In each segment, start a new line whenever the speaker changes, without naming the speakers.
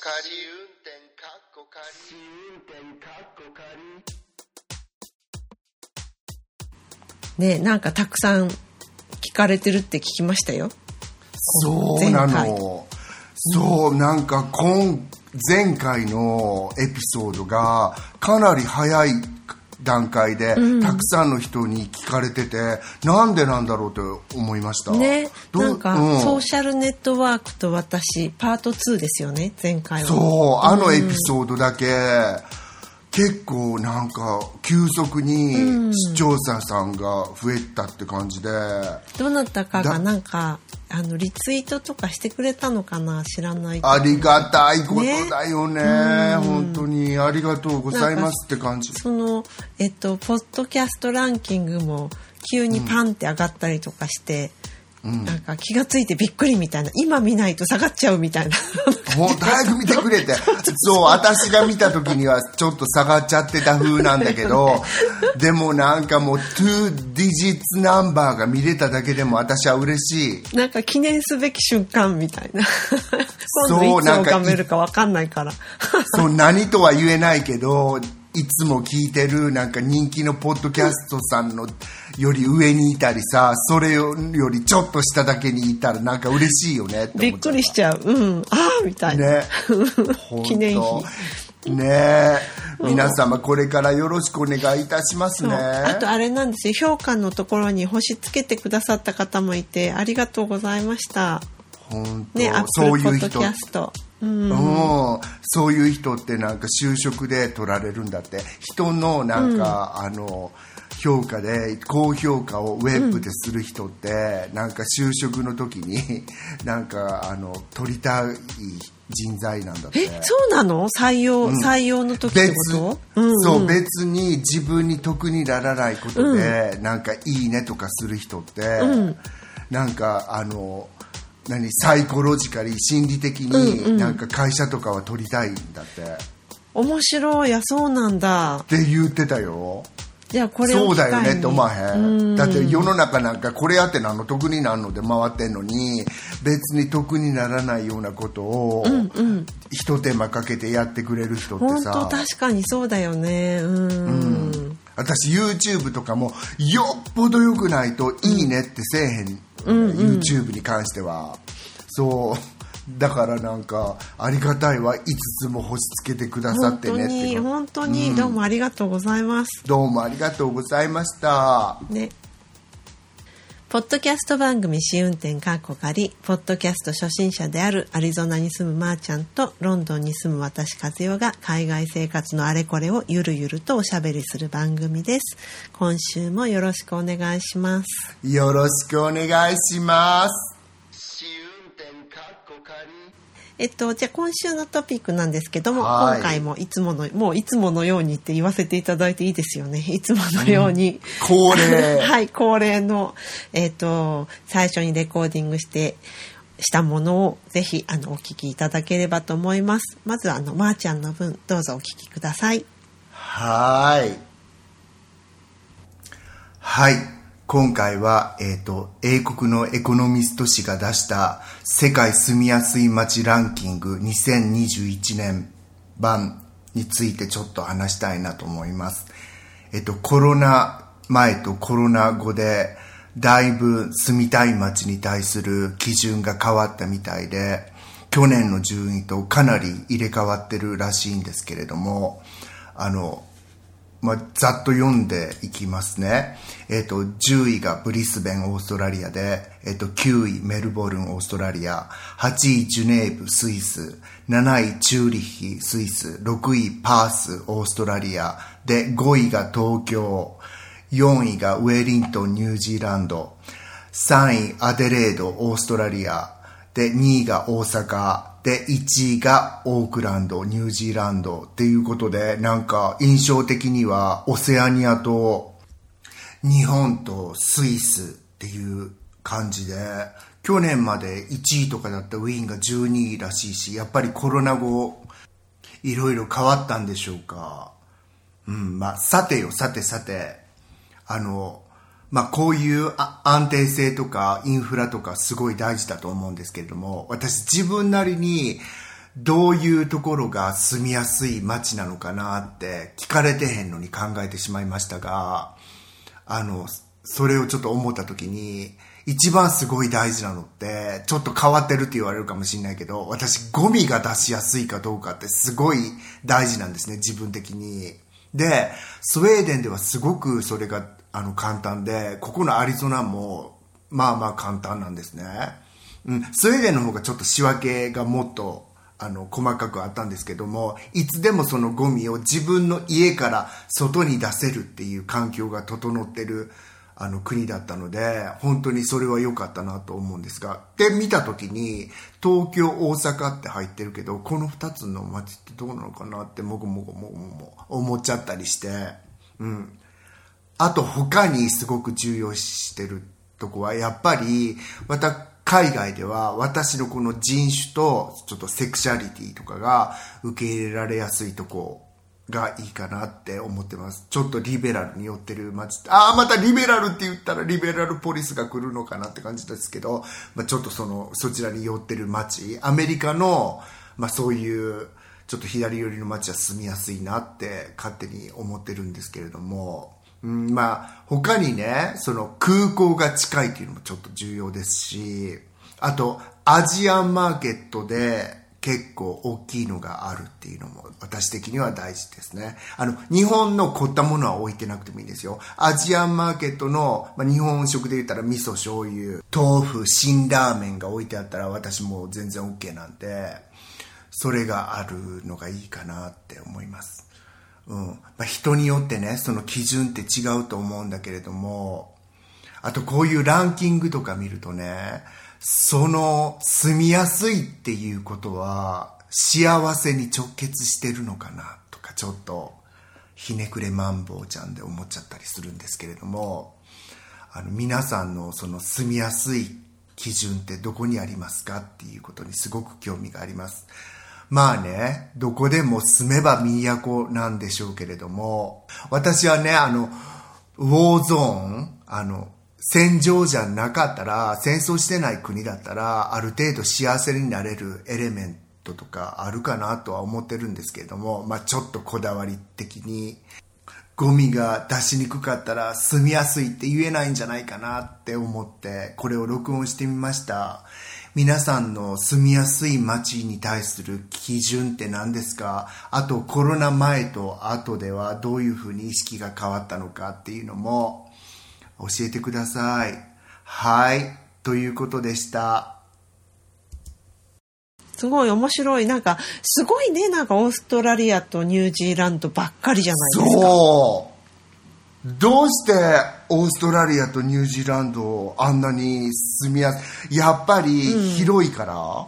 仮運転かっこ仮運転かっこ
仮ねなんかたくさん聞かれてるって聞きましたよ。
そうなの。そうなんか今前回のエピソードがかなり早い段階で、たくさんの人に聞かれててなんでなんだろうと思いました？
ね。なんか、うん、ソーシャルネットワークと私パート2ですよね前回は。
そうあのエピソードだけ、結構なんか急速に視聴者さんが増えたって感じで、
どなたかがなんかあのリツイートとかしてくれたのかな？知らない
ありがたいことだよね。ね。本当に。ありがとうございますって感じ。
そのえっとポッドキャストランキングも急にパンって上がったりとかして、うん、なんか気が付いてびっくりみたいな。今見ないと下がっちゃうみたいな。
もう早く見てくれて。そう私が見た時にはちょっと下がっちゃってた風なんだけど でもなんかもう2ディジッツナンバーが見れただけでも私は嬉し
い。なんか記念すべき瞬間みたいな。今度いつ拝めるか分かんないから。
そう何とは言えないけどいつも聞いてるなんか人気のポッドキャストさんのより上にいたりさそれよりちょっと下だけにいたらなんか嬉しいよね
びっくりしちゃう。うん。ああみたいな、ね、記念碑。
ね。皆様これからよろしくお願いいたしますね。あ
とあれなんですよ。評価のところに星つけてくださった方もいてありがとうございました。
本当。ねアップルポッドキャスト。うん、そういう人ってなんか就職で取られるんだって。人のなんか、うん、あの評価で高評価をウェブでする人って、うん、なんか就職の時に なんかあの取りたい人材なんだって。
えそうなの？採用、うん、採用の時ってこと、
うんうん、そう別に自分に得にならないことで、うん、なんかいいねとかする人って、うん、なんかあの何サイコロジカリ心理的になんか会社とかは取りたいんだって、うんうん、
面白い。やそうなんだ。
って言ってたよ
じゃあこれ
そうだよねって思わへん。だって世の中なんかこれやって何の得になるので回ってんのに別に得にならないようなことをひと手間かけてやってくれる人ってさ。
本当確かにそうだよね。うん。
私 YouTube とかもよっぽど良くないと「いいね」ってせえへんうん、YouTube に関しては。そうだからなんかありがたいわ。5つも星つけてくださってねって
本当に、どうもありがとうございます、
どうもありがとうございました。
ね。ポッドキャスト番組試運転かっこ仮ポッドキャスト初心者であるアリゾナに住むまーちゃんとロンドンに住む私和代が海外生活のあれこれをゆるゆるとおしゃべりする番組です。今週もよろしくお願いします。
よろしくお願いします
えっと、じゃあ今週のトピックなんですけども、今回もいつもの、もういつものようにって言わせていただいていいですよね。いつものように。
うん、恒例。
はい、恒例の、えっと、最初にレコーディングして、したものをぜひあのお聞きいただければと思います。まずはあのまーちゃんの分どうぞお聞きください。
はい。はい。今回は、えっ、ー、と、英国のエコノミスト誌が出した世界住みやすい街ランキング2021年版についてちょっと話したいなと思います。えっ、ー、と、コロナ前とコロナ後で、だいぶ住みたい街に対する基準が変わったみたいで、去年の順位とかなり入れ替わってるらしいんですけれども、あの、まあ、ざっと読んでいきますね。えっ、ー、と、10位がブリスベン、オーストラリアで、えっ、ー、と、9位メルボルン、オーストラリア、8位ジュネーブ、スイス、7位チューリッヒ、スイス、6位パース、オーストラリア、で、5位が東京、4位がウェリントン、ニュージーランド、3位アデレード、オーストラリア、で、2位が大阪、で、1位がオークランド、ニュージーランドっていうことで、なんか印象的にはオセアニアと日本とスイスっていう感じで、去年まで1位とかだったウィーンが12位らしいし、やっぱりコロナ後、いろいろ変わったんでしょうか。うん、まあ、さてよ、さてさて、あの、まあ、こういう安定性とかインフラとかすごい大事だと思うんですけれども、私自分なりにどういうところが住みやすい街なのかなって聞かれてへんのに考えてしまいましたが、あの、それをちょっと思った時に、一番すごい大事なのって、ちょっと変わってるって言われるかもしれないけど、私ゴミが出しやすいかどうかってすごい大事なんですね、自分的に。で、スウェーデンではすごくそれがあの簡単で、ここのアリゾナもまあまあ簡単なんですね。うん、スウェーデンの方がちょっと仕分けがもっとあの細かくあったんですけどもいつでもそのゴミを自分の家から外に出せるっていう環境が整ってるあの国だったので本当にそれは良かったなと思うんですが。で見た時に東京大阪って入ってるけどこの2つの街ってどうなのかなってもごもごもごも思っちゃったりしてうん。あと他にすごく重要視してるとこはやっぱりまた海外では私のこの人種とちょっとセクシャリティとかが受け入れられやすいとこがいいかなって思ってます。ちょっとリベラルに寄ってる街。ああ、またリベラルって言ったらリベラルポリスが来るのかなって感じですけど、まあ、ちょっとその、そちらに寄ってる街。アメリカの、まあそういう、ちょっと左寄りの街は住みやすいなって勝手に思ってるんですけれども、うん、まあ、他にね、その空港が近いっていうのもちょっと重要ですし、あと、アジアンマーケットで結構大きいのがあるっていうのも私的には大事ですね。あの、日本の凝ったものは置いてなくてもいいんですよ。アジアンマーケットの、まあ、日本食で言ったら味噌、醤油、豆腐、辛ラーメンが置いてあったら私も全然 OK なんで、それがあるのがいいかなって思います。うん。まあ、人によってね、その基準って違うと思うんだけれども、あとこういうランキングとか見るとね、その住みやすいっていうことは幸せに直結してるのかなとかちょっとひねくれマンボウちゃんで思っちゃったりするんですけれども、あの皆さんのその住みやすい基準ってどこにありますかっていうことにすごく興味があります。まあね、どこでも住めば都なんでしょうけれども、私はね、あの、ウォーゾーン、あの、戦場じゃなかったら、戦争してない国だったら、ある程度幸せになれるエレメントとかあるかなとは思ってるんですけれども、まあちょっとこだわり的に、ゴミが出しにくかったら住みやすいって言えないんじゃないかなって思って、これを録音してみました。皆さんの住みやすい街に対する基準って何ですか？あとコロナ前と後ではどういうふうに意識が変わったのかっていうのも教えてください。はい。ということでした。
すごい面白い。なんか、すごいね、なんかオーストラリアとニュージーランドばっかりじゃないですか。
そう。どうしてオーストラリアとニュージーランドあんなに住みやすいやっぱり広いから、うん、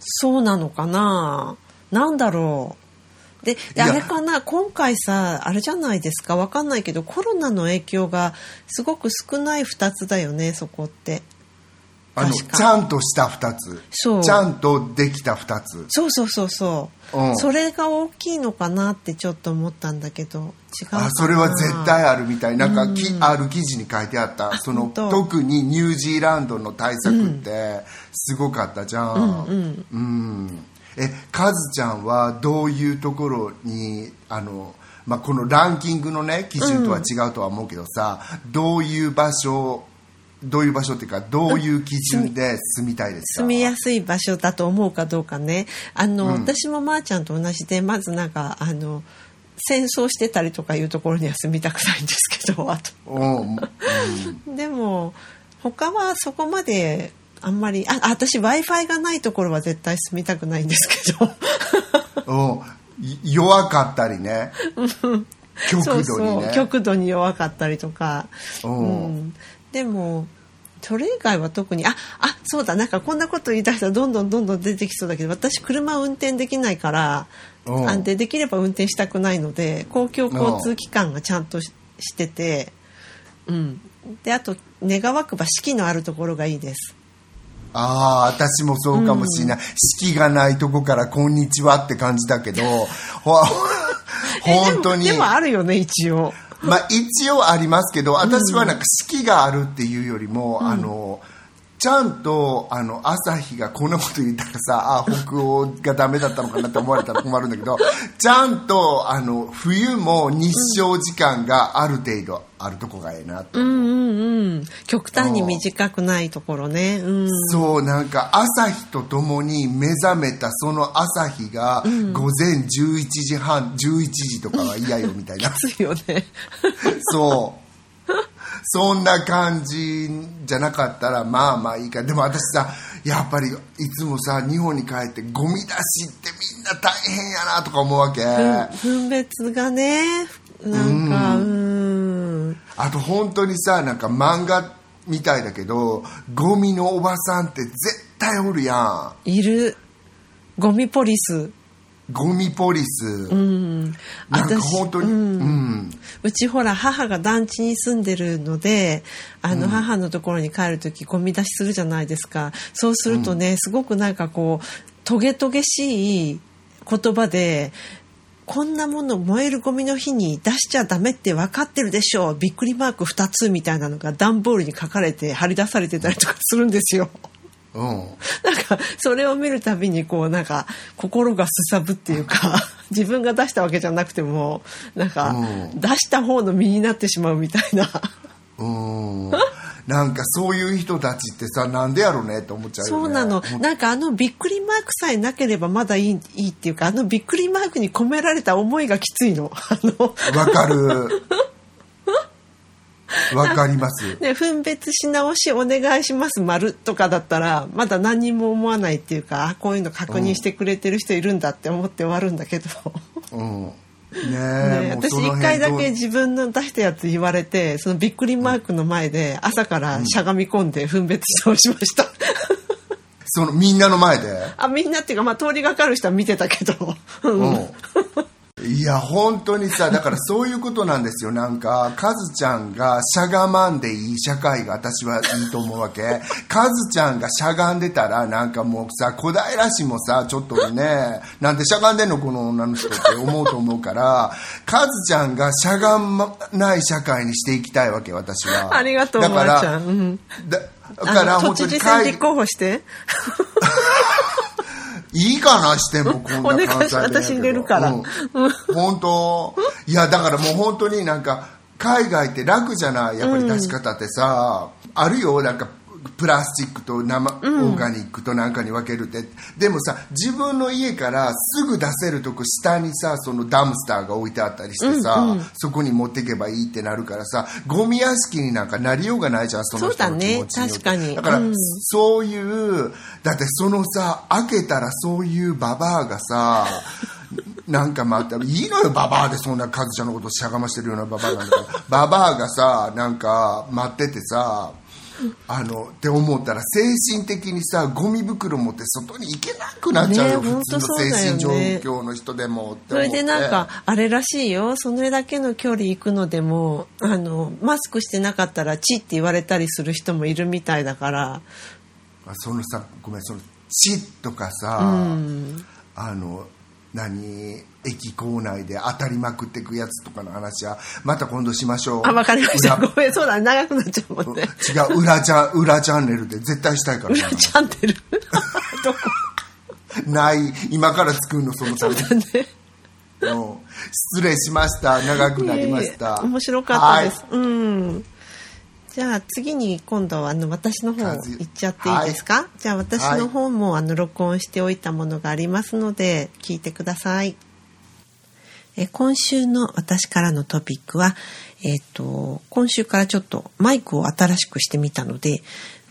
そうなのかな？なんだろう？であれかな？今回さあれじゃないですか？わかんないけどコロナの影響がすごく少ない2つだよねそこって
あのちゃんとした2つ。ちゃんとできた2つ。
そうそうそうそう、うん、それが大きいのかなってちょっと思ったんだけど。違うあ
それは絶対あるみたい。なんかき、うん、ある記事に書いてあった。その特にニュージーランドの対策ってすごかったじゃん、うん、うん、えカズちゃんはどういうところにあのまあ、このランキングのね基準とは違うとは思うけどさ、どういう場所どういう場所っていうかどういう基準で住みたいです
か、住みやすい場所だと思うかどうかね。あの、うん、私もまーちゃんと同じでまずなんかあの戦争してたりとかいうところには住みたくないんですけど あと、うん、でも他はそこまであんまりあ私 w i f i がないところは絶対住みたくないんですけ
ど。弱かったりね。極度にね。そうそう。
極度に弱かったりとか、うん、でもそれ以外は特にああそうだなんかこんなこと言い出したらどんどんどんどん出てきそうだけど私車運転できないからあでできれば運転したくないので公共交通機関がちゃんとしてて、うん、であと願わくば四季のあるところがいいです。
ああ、私もそうかもしれない。四、季、がないとこからこんにちはって感じだけど、本当に。
でもあるよね、一応。
まあ一応ありますけど、私はなんか四季があるっていうよりも、うん、あの、ちゃんとあの朝日がこんなこと言ったらさあ北欧がダメだったのかなって思われたら困るんだけどちゃんとあの冬も日照時間がある程度あるとこがええなと、
うんうんうん。極端に短くないところね。うん。
そうなんか朝日とともに目覚めたその朝日が午前11時半11時とかは嫌よみたいな。
きついよね。
そう。そんな感じじゃなかったらまあまあいいか。でも私さやっぱりいつもさ日本に帰ってゴミ出しってみんな大変やなとか思うわけ、
分別がねなんかうん。
あと本当にさなんか漫画みたいだけどゴミのおばさんって絶対おるやん。
いる。ゴミポリス。
ゴミポリス、
うん私
本当に。うん、
うちほら母が団地に住んでるのであの母のところに帰る時ゴミ出しするじゃないですか。そうするとね、すごくなんかこうトゲトゲしい言葉でこんなもの燃えるゴミの日に出しちゃダメって分かってるでしょう。びっくりマーク2つみたいなのが段ボールに書かれて貼り出されてたりとかするんですよ。
うん、
なんかそれを見るたびにこうなんか心がすさぶっていうか 自分が出したわけじゃなくてもなんか
うん。
出した方の身になってしまうみたいな。
うん。なんかそういう人たちってさなんでやろうねって思っちゃうよね。
そうなの。なんかあのびっくりマークさえなければまだいいいいっていうかあのびっくりマークに込められた思いがきついの
わかる。わかります。
ね、分別し直しお願いします丸とかだったらまだ何にも思わないっていうかあこういうの確認してくれてる人いるんだって思って終わるんだけど、
うん。ねえ、
ね、私一回だけ自分の出したやつ言われてそのびっくりマークの前で朝からしゃがみ込んで分別し直しました、
そのみんなの前で？
あみんなっていうか、まあ、通りがかる人は見てたけど、うん
うん。いや、本当にさ、だからそういうことなんですよ。なんか、カズちゃんがしゃがまんでいい社会が私はいいと思うわけ。カズちゃんがしゃがんでたら、なんかもうさ、小平市もさ、ちょっとね、なんでしゃがんでんのこの女の人って思うと思うから、カズちゃんがしゃがまない社会にしていきたいわけ、私は。
ありがとう
だから
まーちゃん、うん、
だだから本当に
都知事選
会
立候補して
いいかなしてもこんな
お願いし
関西弁やけど
私入れるから。
うん。本当？いやだからもう本当になんか海外って楽じゃない？やっぱり出し方ってさ、あるよ。なんかプラスチックと生、オーガニックとなんかに分けるって。でもさ自分の家からすぐ出せるとこ下にさそのダムスターが置いてあったりしてさ、そこに持っていけばいいってなるからさゴミ屋敷になんかなりようがないじゃんその人の気持ち
そうだね確かに。
だから、
うん。
そういうだってそのさ開けたらそういうババアがさなんかまたいいのよババアでそんなカズちゃんのことしゃがましてるようなババアなんだから。ババアがさなんか待っててさあのって思ったら精神的にさゴミ袋持って外に行けなくなっちゃうよ、
ね
普通の精神状況の人でもって
それでなんかあれらしいよ。それだけの距離行くのでもあのマスクしてなかったら「チ」って言われたりする人もいるみたいだから。
あそのさごめんその血とかさ、
うん。
あの何駅構内で当たりまくっていくやつとかの話はまた今度しましょう。
あわかりました。
裏
ごめんそうだね長くなっちゃうもんね。
違う裏チャン裏チャンネルで絶対したいから。な
裏チャンネル？どこ？
ない今から作るのそのた
そうだね。
うん。失礼しました。長くなりました。
いえ面白かったです、うんじゃあ次に今度はあの私の方
和
行っちゃっていいですか、じゃあ私の方もあの録音しておいたものがありますので聞いてください。え今週の私からのトピックは、えっ、と、今週からちょっとマイクを新しくしてみたので、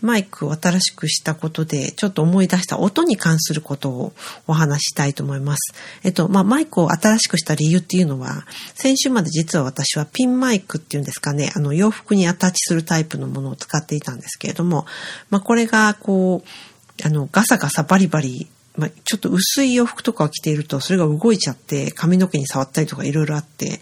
マイクを新しくしたことで、ちょっと思い出した音に関することをお話したいと思います。えっと、まあ、マイクを新しくした理由っていうのは、先週まで実は私はピンマイクっていうんですかね、あの、洋服にアタッチするタイプのものを使っていたんですけれども、まあ、これが、こう、あの、ガサガサバリバリまあ、ちょっと薄い洋服とかを着ているとそれが動いちゃって髪の毛に触ったりとかいろいろあって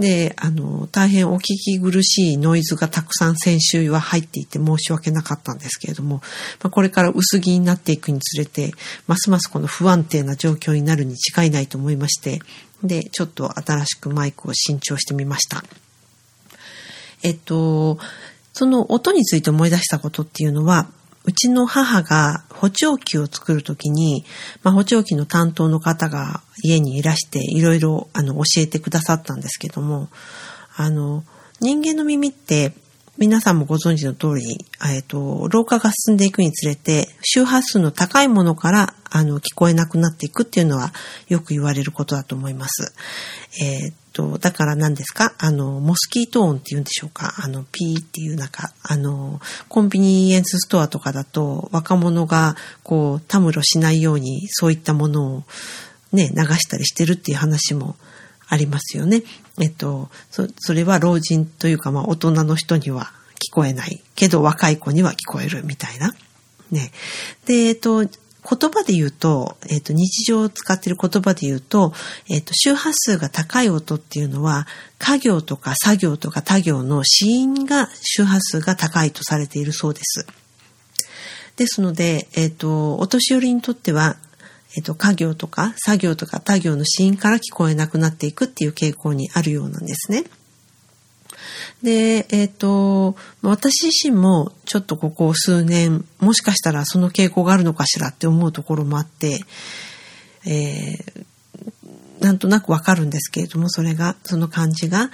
であの大変お聞き苦しいノイズがたくさん先週は入っていて申し訳なかったんですけれども、まあ、これから薄着になっていくにつれてますますこの不安定な状況になるに違いないと思いましてでちょっと新しくマイクを新調してみました。えっとその音について思い出したことっていうのはうちの母が補聴器を作るときに、まあ、補聴器の担当の方が家にいらしていろいろあの教えてくださったんですけども、あの、人間の耳って皆さんもご存知の通り、えっ、と、老化が進んでいくにつれて、周波数の高いものから、あの、聞こえなくなっていくっていうのは、よく言われることだと思います。えっ、と、だから何ですか？あの、モスキート音って言うんでしょうか？あの、ピーっていうなんか、あの、コンビニエンスストアとかだと、若者が、こう、たむろしないように、そういったものを、ね、流したりしてるっていう話もありますよね。えっと、そそれは老人というか、まあ大人の人には聞こえないけど若い子には聞こえるみたいな。ね。で、えっと、言葉で言うと、えっと、日常を使っている言葉で言うと、えっと、周波数が高い音っていうのは、家業とか作業とか他行の死因が周波数が高いとされているそうです。ですので、えっと、お年寄りにとっては、えっと、家業とか作業とか他行の死因から聞こえなくなっていくっていう傾向にあるようなんですね。で、えっ、と、私自身もちょっとここ数年、もしかしたらその傾向があるのかしらって思うところもあって、えー、なんとなくわかるんですけれども、それが、その感じが。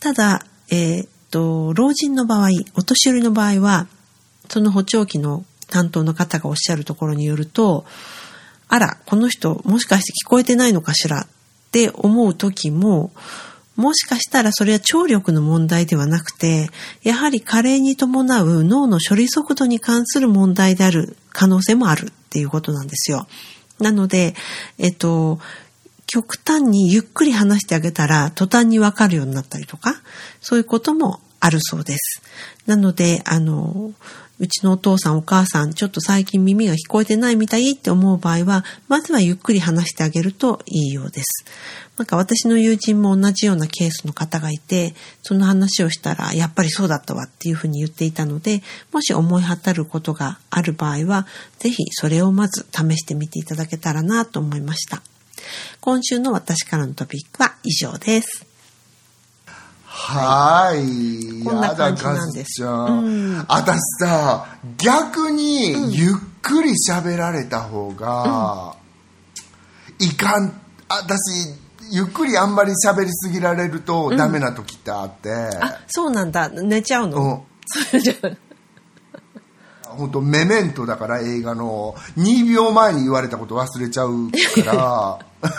ただ、えっ、と、老人の場合、お年寄りの場合は、その補聴器の担当の方がおっしゃるところによると、あら、この人もしかして聞こえてないのかしらって思う時も、もしかしたらそれは聴力の問題ではなくて、やはり加齢に伴う脳の処理速度に関する問題である可能性もあるっていうことなんですよ。なので、えっと、極端にゆっくり話してあげたら途端にわかるようになったりとか、そういうこともあるそうです。なので、あの、うちのお父さんお母さん、ちょっと最近耳が聞こえてないみたいって思う場合は、まずはゆっくり話してあげるといいようです。なんか私の友人も同じようなケースの方がいて、その話をしたら、やっぱりそうだったわっていうふうに言っていたので、もし思い当たることがある場合は、ぜひそれをまず試してみていただけたらなと思いました。今週の私からのトピックは以上です。
はい。
こんな感じなんです。
私さ、逆にゆっくり喋られた方が、うん、いかん、私、ゆっくりあんまり喋りすぎられるとダメな時ってあって、うん、
あそうなんだ。寝ちゃうの、
本当メメントだから映画の。2秒前に言われたこと忘れちゃうから
あ、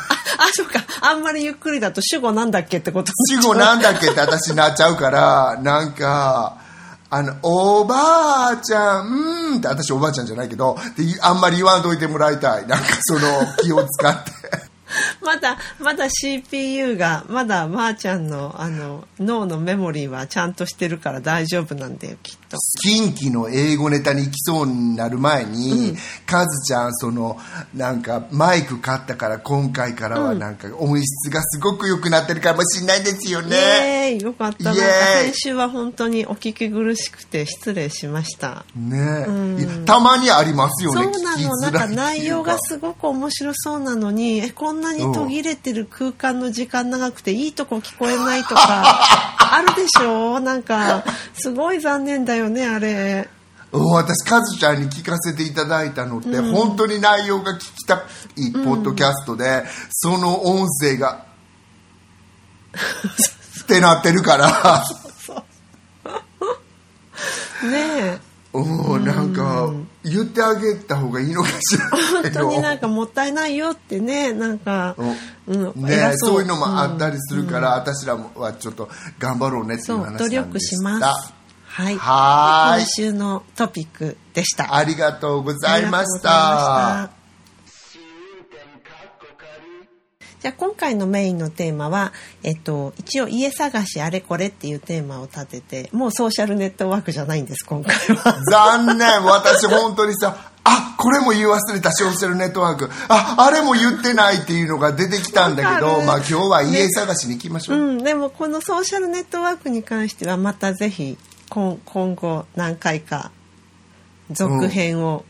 そうか。あんまりゆっくりだと主語なんだっけってこと
主語なんだっけって私なっちゃうから、なんか、あの、おばあちゃん、うんって私おばあちゃんじゃないけど、あんまり言わんといてもらいたい。なんかその気を使って。
まだまだ CPU がまだまーちゃんのあの脳のメモリーはちゃんとしてるから大丈夫なんだよきっと
近畿の英語ネタに行きそうになる前に、うん、カズちゃんそのなんかマイク買ったから今回からはなんか音質がすごく良くなってるかもしれないですよね、
よかった。先週は本当にお聞き苦しくて失礼しました。
ね、うん、たまにありますよね
そうなの。なんか内容がすごく面白そうなのにえこんなに途切れてる空間の時間長くていいとこ聞こえないとか あるでしょ？なんかすごい残念だよねあれ。
私カズちゃんに聞かせていただいたのって、うん、本当に内容が聞きたいポッドキャストで、うん、その音声が ってなってるから。
ねえ。
おなんか言ってあげた方がいいのかしら。
本当になんかもったいないよってねなんか、
うん、ねそう。いうのもあったりするから、うん、私らはちょっと頑張ろうねっていう話なんで
努力しますはい。
はい。
今週のトピックでした。
ありがとうございました。
じゃあ今回のメインのテーマは、えっと、一応家探しあれこれっていうテーマを立てて、もうソーシャルネットワークじゃないんです、今回は。
残念。私本当にさ、あ、これも言い忘れたソーシャルネットワーク。あ、あれも言ってないっていうのが出てきたんだけど、まあ今日は家探しに行きましょう、ね、
うん、でもこのソーシャルネットワークに関してはまたぜひ今今後何回か続編を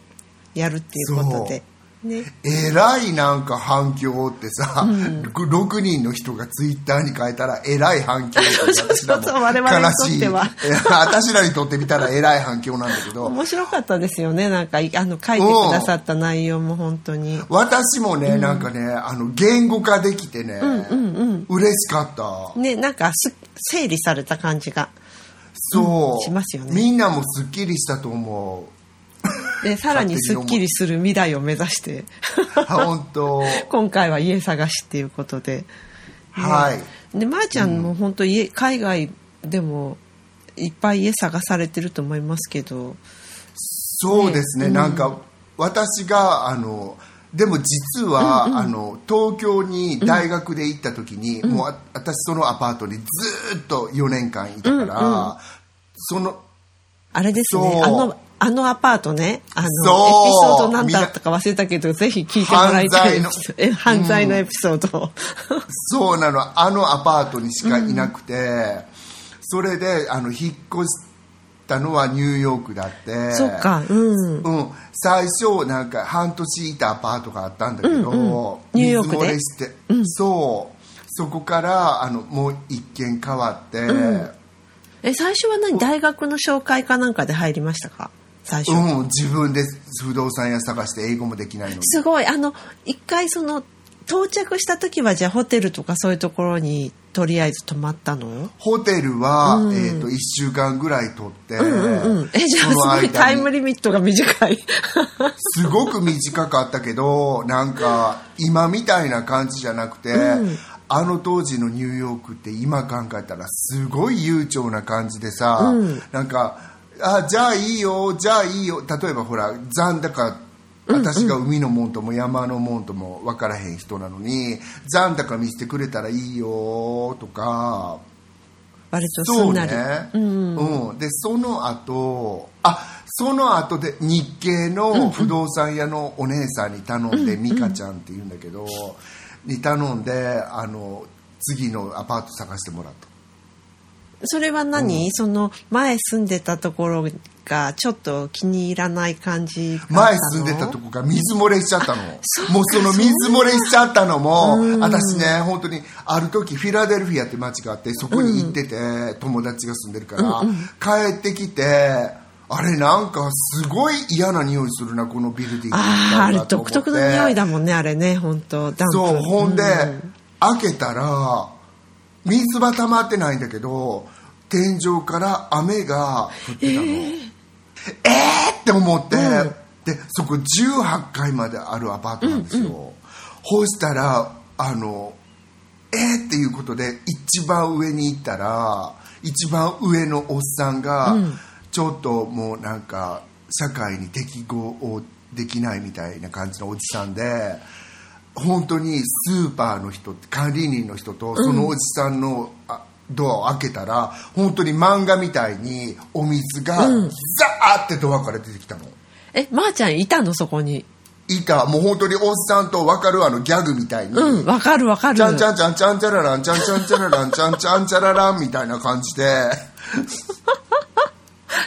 やるっていうことで。ね。
えらいなんか反響ってさ、6人の人がツイッターに書いたらえらい反響私らも。
そうそう我々にとっては。
悲しい。私らにとってみたらえらい反響。なんだけど
面白かったですよね。なんかいあの書いてくださった内容も本当に。
私もね、なんかねあの言語化できてね、嬉しかった。
ねなんかす整理された感じが
そう、
うんしますよね。
みんなもすっきりしたと思う。
でさらにすっきりする未来を目指して。
本当。
今回は家探しっていうことで、
はい。
でまー、ちゃんも本当家海外でもいっぱい家探されてると思いますけど。
そうですね、
ね
なんか私があのでも実は、あの東京に大学で行った時に、もうあ私そのアパートにずーっと4年間いたから、その
あれですね。あのあのアパートね。あのエピソードなんだったか忘れたけどぜひ聞いてもらいたい
犯罪の
え犯罪のエピソード。を、
そうなの。あのアパートにしかいなくて、それであの引っ越したのはニューヨークだって。
そっか。うん。
うん、最初なんか半年いたアパートがあったんだけど、
ニューヨークで？
水漏れして、そう。そこからあのもう一軒変わって、うん
え最初は何？大学の紹介かなんかで入りましたか？最初、
自分で不動産屋探して英語もできないのに。
すごい。あの一回その到着した時はじゃあホテルとかそういうところにとりあえず泊まったの？
ホテルは、えー、と1週間ぐらい取って、
うんえじゃあすごいタイムリミットが短い。
すごく短かったけどなんか今みたいな感じじゃなくて、あの当時のニューヨークって今考えたらすごい悠長な感じでさ、なんかあじゃあいいよじゃあいいよ。例えばほら残高私が海のもんとも山のもんとも分からへん人なのに残高見せてくれたらいいよとか。
割とす
そうん
なり。
ね、うん。でその後あその後で日系の不動産屋のお姉さんに頼んで、美香ちゃんって言うんだけどに頼んであの次のアパート探してもらった
それは何、その前住んでたところがちょっと気に入らない感じ
前住んでたとこが水漏れしちゃったの。もうその水漏れしちゃったのも。私ね本当にある時フィラデルフィアって街があってそこに行ってて、友達が住んでるから、帰ってきてあれなんかすごい嫌な匂いするなこのビルディング
あああれ独特の匂いだもんねあれね本当ダンプ。
そうほんで、
うん
開けたら水は溜まってないんだけど天井から雨が降ってたの。えー、って思って、でそこ18階まであるアパートなんですよ、ほしたらあのえー、っていうことで一番上に行ったら一番上のおっさんが、ちょっともうなんか社会に適合できないみたいな感じのおじさんで本当にスーパーの人管理人の人とそのおじさんの、あドアを開けたら本当に漫画みたいにお水がザーってドアから出てきたの。
えまー、ちゃんいたの？そこに。
いた。もう本当におっさんと分かるあのギャグみたいに、
うんわかるわかる。
ちゃんちゃんちゃんちゃんちゃららんちゃんちゃんちゃららんちゃんちゃんちゃららんみたいな感じで
で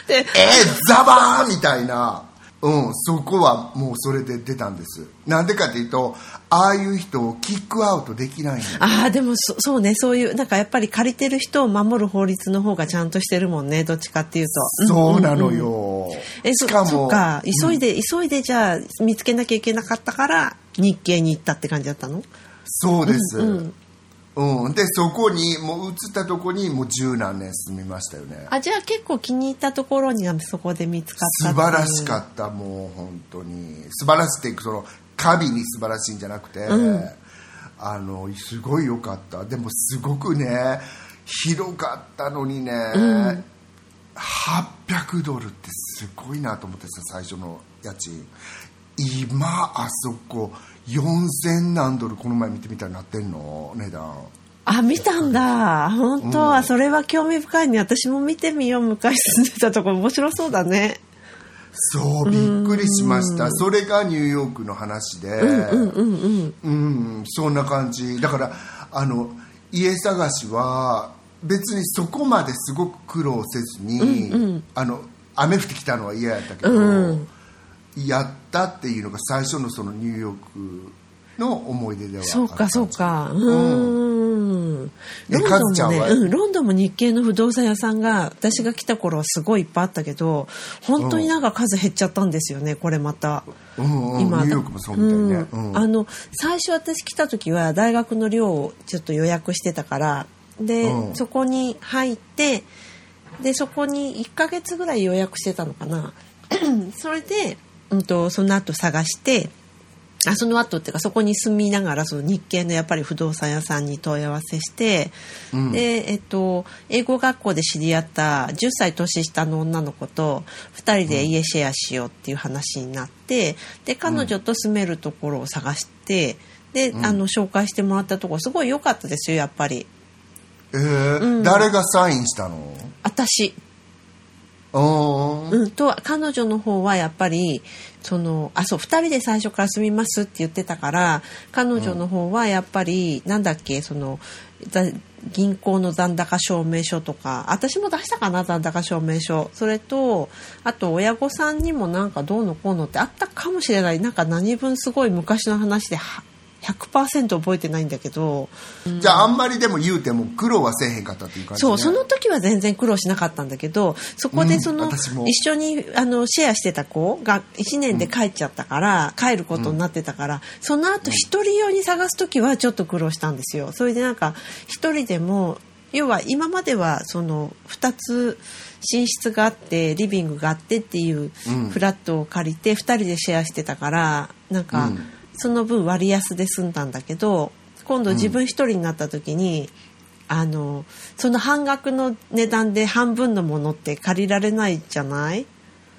えー、ザバーンみたいな。うんそこはもうそれで出たんです。なんでかっていうとああいう人をキックアウトできない
ああでもそそうねそういうなんかやっぱり借りてる人を守る法律の方がちゃんとしてるもんねどっちかっていうと。
そうなのよ、
えそ
しかも
そっか急いで、急いでじゃあ見つけなきゃいけなかったから日系に行ったって感じだったの？
そうです、
うん
うんでそこにもう移ったとこにもう十何年住みましたよね。
あじゃあ結構気に入ったところにそこで見つかった
素晴らしか
っ
ったもう本当に。素晴らしいっていうそのカビに素晴らしいんじゃなくて、あのすごい良かった。でもすごくね広かったのにね、800ドルってすごいなと思ってさ最初の家賃。今あそこ4000何ドルこの前見てみたらなってんの？値段。
あ見たんだ。本当は、それは興味深いね私も見てみよう。昔住んでたとこ面白そうだね。
そうびっくりしました。それがニューヨークの話で。うんそんな感じ。だからあの家探しは別にそこまですごく苦労せずに、あの雨降ってきたのは嫌やったけど、やったっていうのが最初のそのニューヨークの思い出では
そうかそうか。う
うん。
ロンドンもね、うん、ロンドンも日系の不動産屋さんが私が来た頃はすごいいっぱいあったけど本当になんか数減っちゃったんですよねこれまた。
うん。うん
今
ニューヨークもそうみたいね、
うん。
うん。
あの最初私来た時は大学の寮をちょっと予約してたからで、
うん。
そこに入ってでそこに1ヶ月ぐらい予約してたのかな。それで、うん、とその後探してあその後っていうかそこに住みながらその日系のやっぱり不動産屋さんに問い合わせして、
うん。
で、えっと、英語学校で知り合った10歳年下の女の子と2人で家シェアしようっていう話になってで彼女と住めるところを探してで、あの紹介してもらったところすごい良かったですよやっぱり。
えー誰がサインしたの？
私
うん、
と彼女の方はやっぱりそのあそう2人で最初から住みますって言ってたから彼女の方はやっぱり、なんだっけその銀行の残高証明書とか私も出したかな残高証明書。それとあと親御さんにもなんかどうのこうのってあったかもしれない。なんか何分すごい昔の話では100%覚えてないんだけど
じゃああんまりでも言うても苦労はせえへんかったっていう感じ、ね、
そうその時は全然苦労しなかったんだけどそこでその、
うん
一緒にあのシェアしてた子が1年で帰っちゃったから、帰ることになってたから、その後一人用に探す時はちょっと苦労したんですよ。それでなんか一人でも要は今まではその2つ寝室があってリビングがあってっていう
うん。
フラットを借りて2人でシェアしてたからなんか
うん
その分割安で済んだんだけど今度自分一人になった時に、あのその半額の値段で半分のものって借りられないじゃない？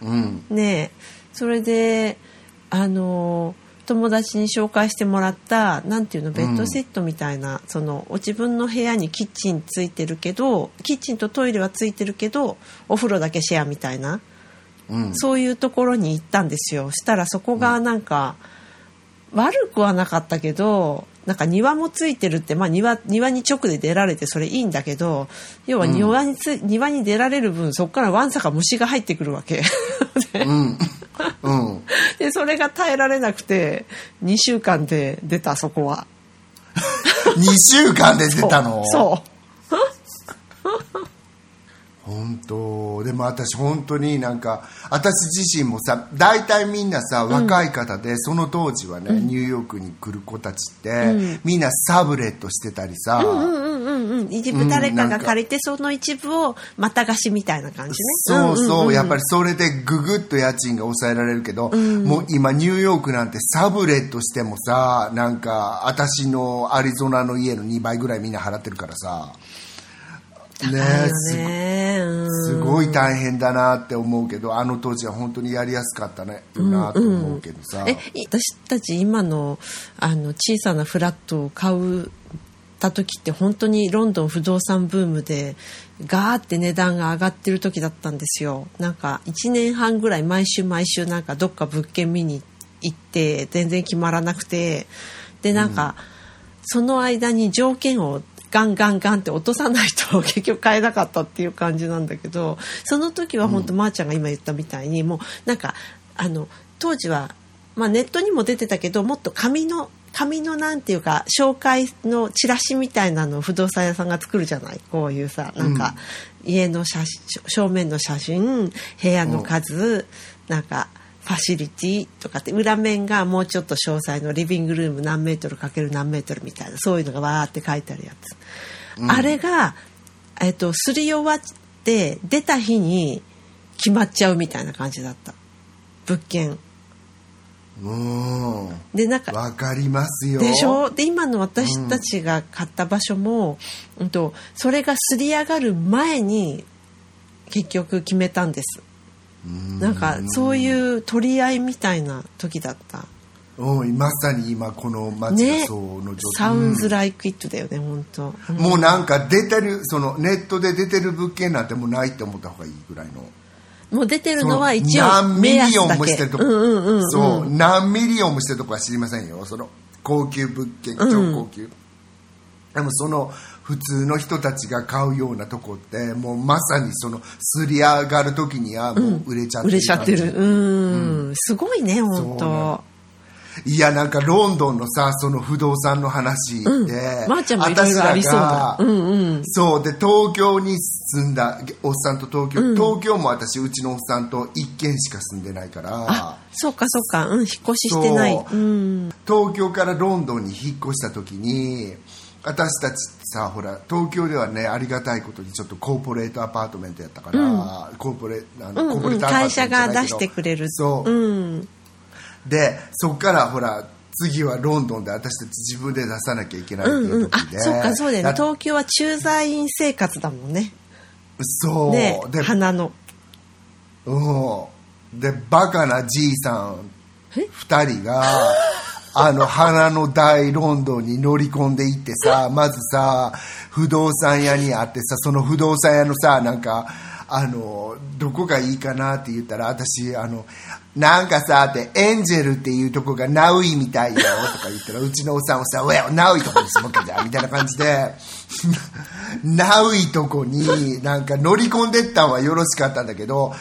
うん。
ねえ。それであの友達に紹介してもらったなんていうのベッドセットみたいな、その自分の部屋にキッチンついてるけどキッチンとトイレはついてるけどお風呂だけシェアみたいな。
うん。
そういうところに行ったんですよ。したらそこがなんか、悪くはなかったけどなんか庭もついてるって、まあ庭、庭に直で出られてそれいいんだけど要は庭につ、庭に出られる分そこからわんさか虫が入ってくるわけ。で
うん。うん。
でそれが耐えられなくて2週間で出たそこは。
2週間で出たの？
そう
本当。でも私本当になんか私自身もさ大体みんなさ若い方で、その当時はね、ニューヨークに来る子たちって、みんなサブレットしてたりさ、
うんうんうんうん一部誰かが借りてその一部をまた貸しみたいな感じね。
そうそう,、
んんん。
やっぱりそれでググッと家賃が抑えられるけど、もう今ニューヨークなんてサブレットしてもさなんか私のアリゾナの家の2倍ぐらいみんな払ってるからさねすごい大変だなって思うけどあの当時は本当にやりやすかったねなと思うけどさ、
え私たち今のあの小さなフラットを買うた時って本当にロンドン不動産ブームでガーって値段が上がってる時だったんですよ。なんか1年半ぐらい毎週毎週なんかどっか物件見に行って全然決まらなくて。でなんか、その間に条件をガンガンガンって落とさないと 結局買えなかったっていう感じなんだけどその時は本当、まーちゃんが今言ったみたいにもうなんかあの当時は、まあ、ネットにも出てたけどもっと紙の紙のなんていうか紹介のチラシみたいなのを不動産屋さんが作るじゃない？こういうさなんか家の写真正面の写真部屋の数、なんかファシリティとかって裏面がもうちょっと詳細のリビングルーム何メートルかける何メートルみたいなそういうのがわーって書いてあるやつ、あれが、えっと、すり終わって出た日に決まっちゃうみたいな感じだった。物件。
うん。
でなんか
わかりますよ。
でしょ？で今の私たちが買った場所も、うん、とそれがすり上がる前に結局決めたんですなんかそういう取り合いみたいな時だった。
うんまさに今この街
ね。
がその状
サウンズ
うん
ライクイットだよね本当、うん
もうなんか出てるそのネットで出てる物件なんてもうないって思った方がいいぐらいの。
もう出てるのは一応
何
million
もしてるとこ、
うんうん
そう何 million もしてるとこは知りませんよ。その高級物件超高級、でもその普通の人たちが買うようなとこってもうまさにそのすり上がる時にはもう売れちゃってる、
売れちゃってる。うん、すごいね本当
いやなんかロンドンのさその不動産の話で、
うん。まーちゃんもいろいろありそうだ。うんうん。
そう。で東京に住んだおっさんと東京、東京も私うちのおっさんと一軒しか住んでないから。
あそうかそうか。うん引っ越ししてない。
う
ん。
東京からロンドンに引っ越した時に私たちさほら東京ではねありがたいことにちょっと corporate apartment やったから、 corpo- あの
うん
corporate
うん
apartment
会社が出してくれる
そう、
う。ん
でそっからほら次はロンドンで私たち自分で出さなきゃいけないって
うんうん
う時で、
そうかそうだよね。
だ
東京は駐在員生活だもんね。
そう、
ね
で
花の。
うん。でバカなじいさん
え
？2人が あの花の大ロンドンに乗り込んでいってさ まずさ不動産屋に会ってさその不動産屋のさなんかあのどこがいいかなって言ったら私あのなんかさってエンジェルっていうとこがナウイみたいよとか言ったらうちのおっさんもさ「うやナウイとこに住むかじゃ」みたいな感じで ナウイとこになんか乗り込んでったんはよろしかったんだけど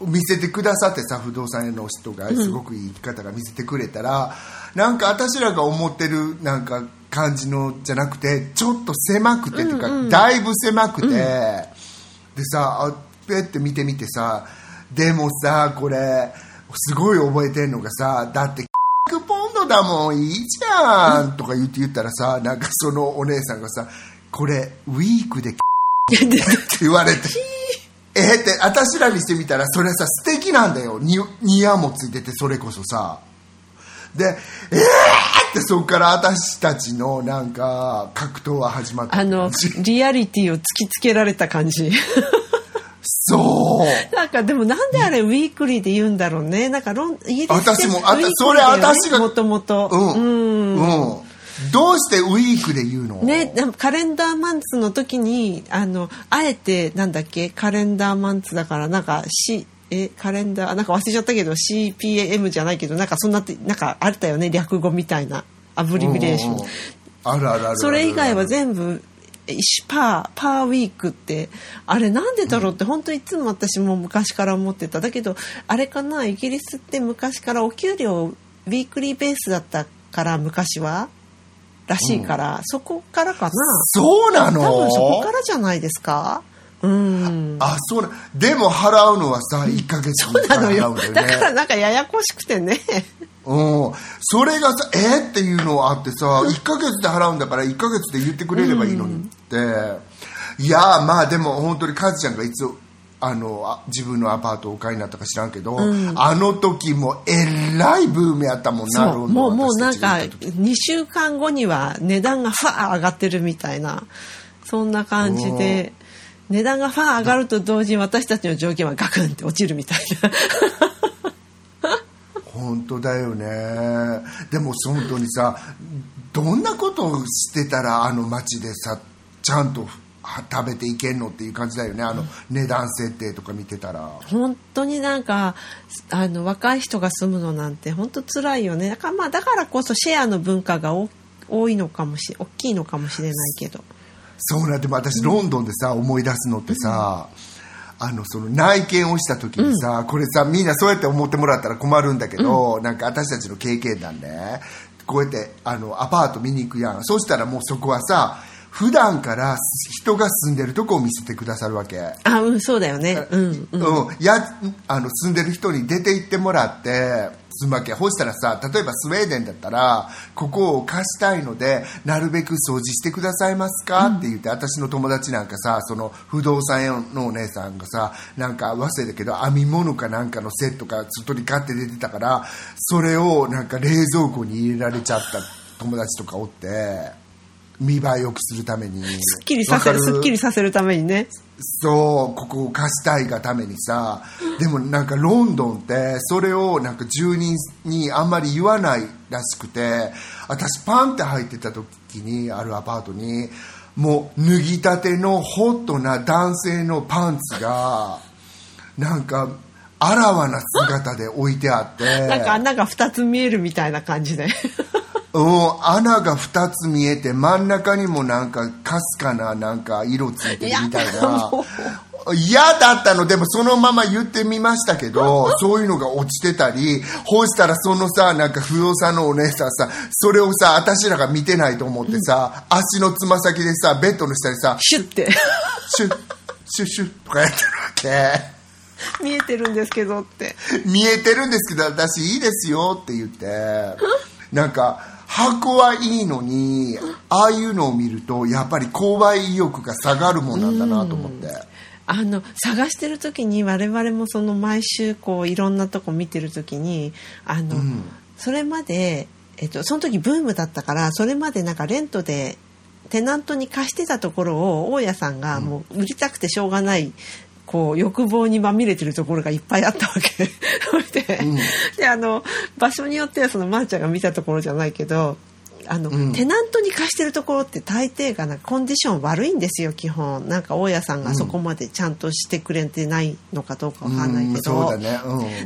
見せてくださってさ不動産屋の人がすごくいい方が見せてくれたら、なんか私らが思ってるなんか感じのじゃなくてちょっと狭くてというか、だいぶ狭くて、でさあペって見てみてさでもさこれすごい覚えてんのがさだって100ポンドだもんいいじゃんとか言って言ったらさなんかそのお姉さんがさこれウィークでって言われて。えーって私らにしてみたらそれさ素敵なんだよ。にニヤもついててそれこそさでえーってそこから私たちのなんか格闘は始まった
あのリアリティを突きつけられた感じ。
そう。
なんかでもなんであれウィークリーで言うんだろうね。なんかロンイギリス
私もあ
ウィークリー
それ私が
もともと
うん。
うん。
うん。どうしてウィークで言うの？
ね、カレンダーマンツの時にあのあえてなんだっけ？カレンダーマンツだからなんか C えカレンダーなんか忘れちゃったけど CPM じゃないけどなんかそんなってなんかあったよね略語みたいな。アブリビレーション、
うんうんあるあるある。
それ以外は全部一パーパーウィークってあれなんでだろうって本当いつも私も昔から思ってた。だけどあれかなイギリスって昔からお給料ウィークリーベースだったから昔は。らしいから、そこからかな。
そうなの？
多分そこからじゃないですかうん。
あそうなでも払うのはさ1ヶ月に
そうなのよ。
だよね。
だからなんかややこしくてね。
うん、それがさえーっていうのはあってさ1ヶ月で払うんだから1ヶ月で言ってくれればいいのにって、いやーまあでも本当にカズちゃんがいつあのあ自分のアパートをお買いになったか知らんけど、あの時もえらいブームやったもんな
そう。もうもうなん
私
か
たちが行った時。
2週間後には値段がファー上がってるみたいなそんな感じで値段がファー上がると同時に私たちの条件はガクンって落ちるみたいな。
本当だよね。でも本当にさどんなことをしてたらあの街でさちゃんとは食べていけんのっていう感じだよね。あの値段設定とか見てたら。
本当になんかあの若い人が住むのなんて本当辛いよね。だからまあだからこそシェアの文化がお多いのかもし大きいのかもしれないけど
そうなんでも私ロンドンでさ思い出すのってさ、あのその内見をした時にさ、これさみんなそうやって思ってもらったら困るんだけど、なんか私たちの経験談ねこうやってあのアパート見に行くやん。そうしたらもうそこはさ普段から人が住んでるとこを見せてくださるわけ。
あうんそうだよね。うんうん。
うん、やあの住んでる人に出て行ってもらって住むわけほしたらさ例えばスウェーデンだったらここを貸したいのでなるべく掃除してくださいますか、って言って私の友達なんかさその不動産屋のお姉さんがさなんか忘れたけど編み物かなんかのセットが外に買って出てたからそれをなんか冷蔵庫に入れられちゃった友達とかおって見栄え良くするために。
すっきりさせるすっきりさせるためにね。
そうここを貸したいがためにさ。でもなんかロンドンってそれをなんか住人にあんまり言わないらしくて私パンって入ってた時にあるアパートにもう脱ぎたてのホットな男性のパンツがなんかあらわな姿で置いてあって。
なんか穴が2つ見えるみたいな感じで
うん、穴が2つ見えて真ん中にもなんかかすかななんか色ついてるみたいな。
も
嫌だったの。でもそのまま言ってみましたけど そういうのが落ちてたりほしたらそのさなんか不動産のお姉さんさそれをさ私らが見てないと思ってさ、足のつま先でさベッドの下にさ
シュッて。
シュッシュッシュッとかやってるわけ。
見えてるんですけどって。
見えてるんですけど私いいですよって言って。なんか箱はいいのにああいうのを見るとやっぱり購買意欲が下がるもんなんだなと思って
あの探してる時に我々もその毎週こういろんなとこ見てる時にあの、
ん
それまで、えっと、その時ブームだったからそれまでなんかレントでテナントに貸してたところを大家さんがもう売りたくてしょうがない。こう欲望にまみれてるところがいっぱいあったわけ。それで,、であの場所によってはそのまーちゃんが見たところじゃないけどあの、
ん。
テナントに貸してるところって大抵がなんかコンディション悪いんですよ基本。なんか大家さんがそこまでちゃんとしてくれてないのかどうかわかんないけど、
だ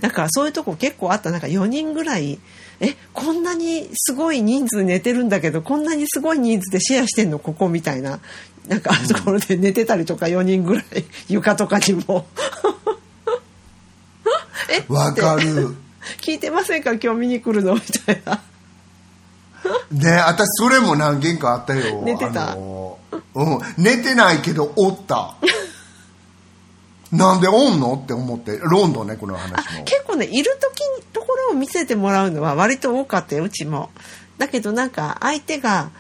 だからそういうとこ結構あった。なんか4人ぐらいえこんなにすごい人数寝てるんだけどこんなにすごい人数でシェアしてんの？ここみたいな。なんかところで寝てたりとか4人ぐらい。床とかにも。え
わかる。
聞いてませんか？今日見に来るの？みたいな。
ね私それも何件かあったよ。
寝てた。
あのうん、寝てないけどおった なんでおんの？って思ってロンドンねこの話も。
結構ねいる時にところを見せてもらうのは割と多かったようちも。だけどなんか相手が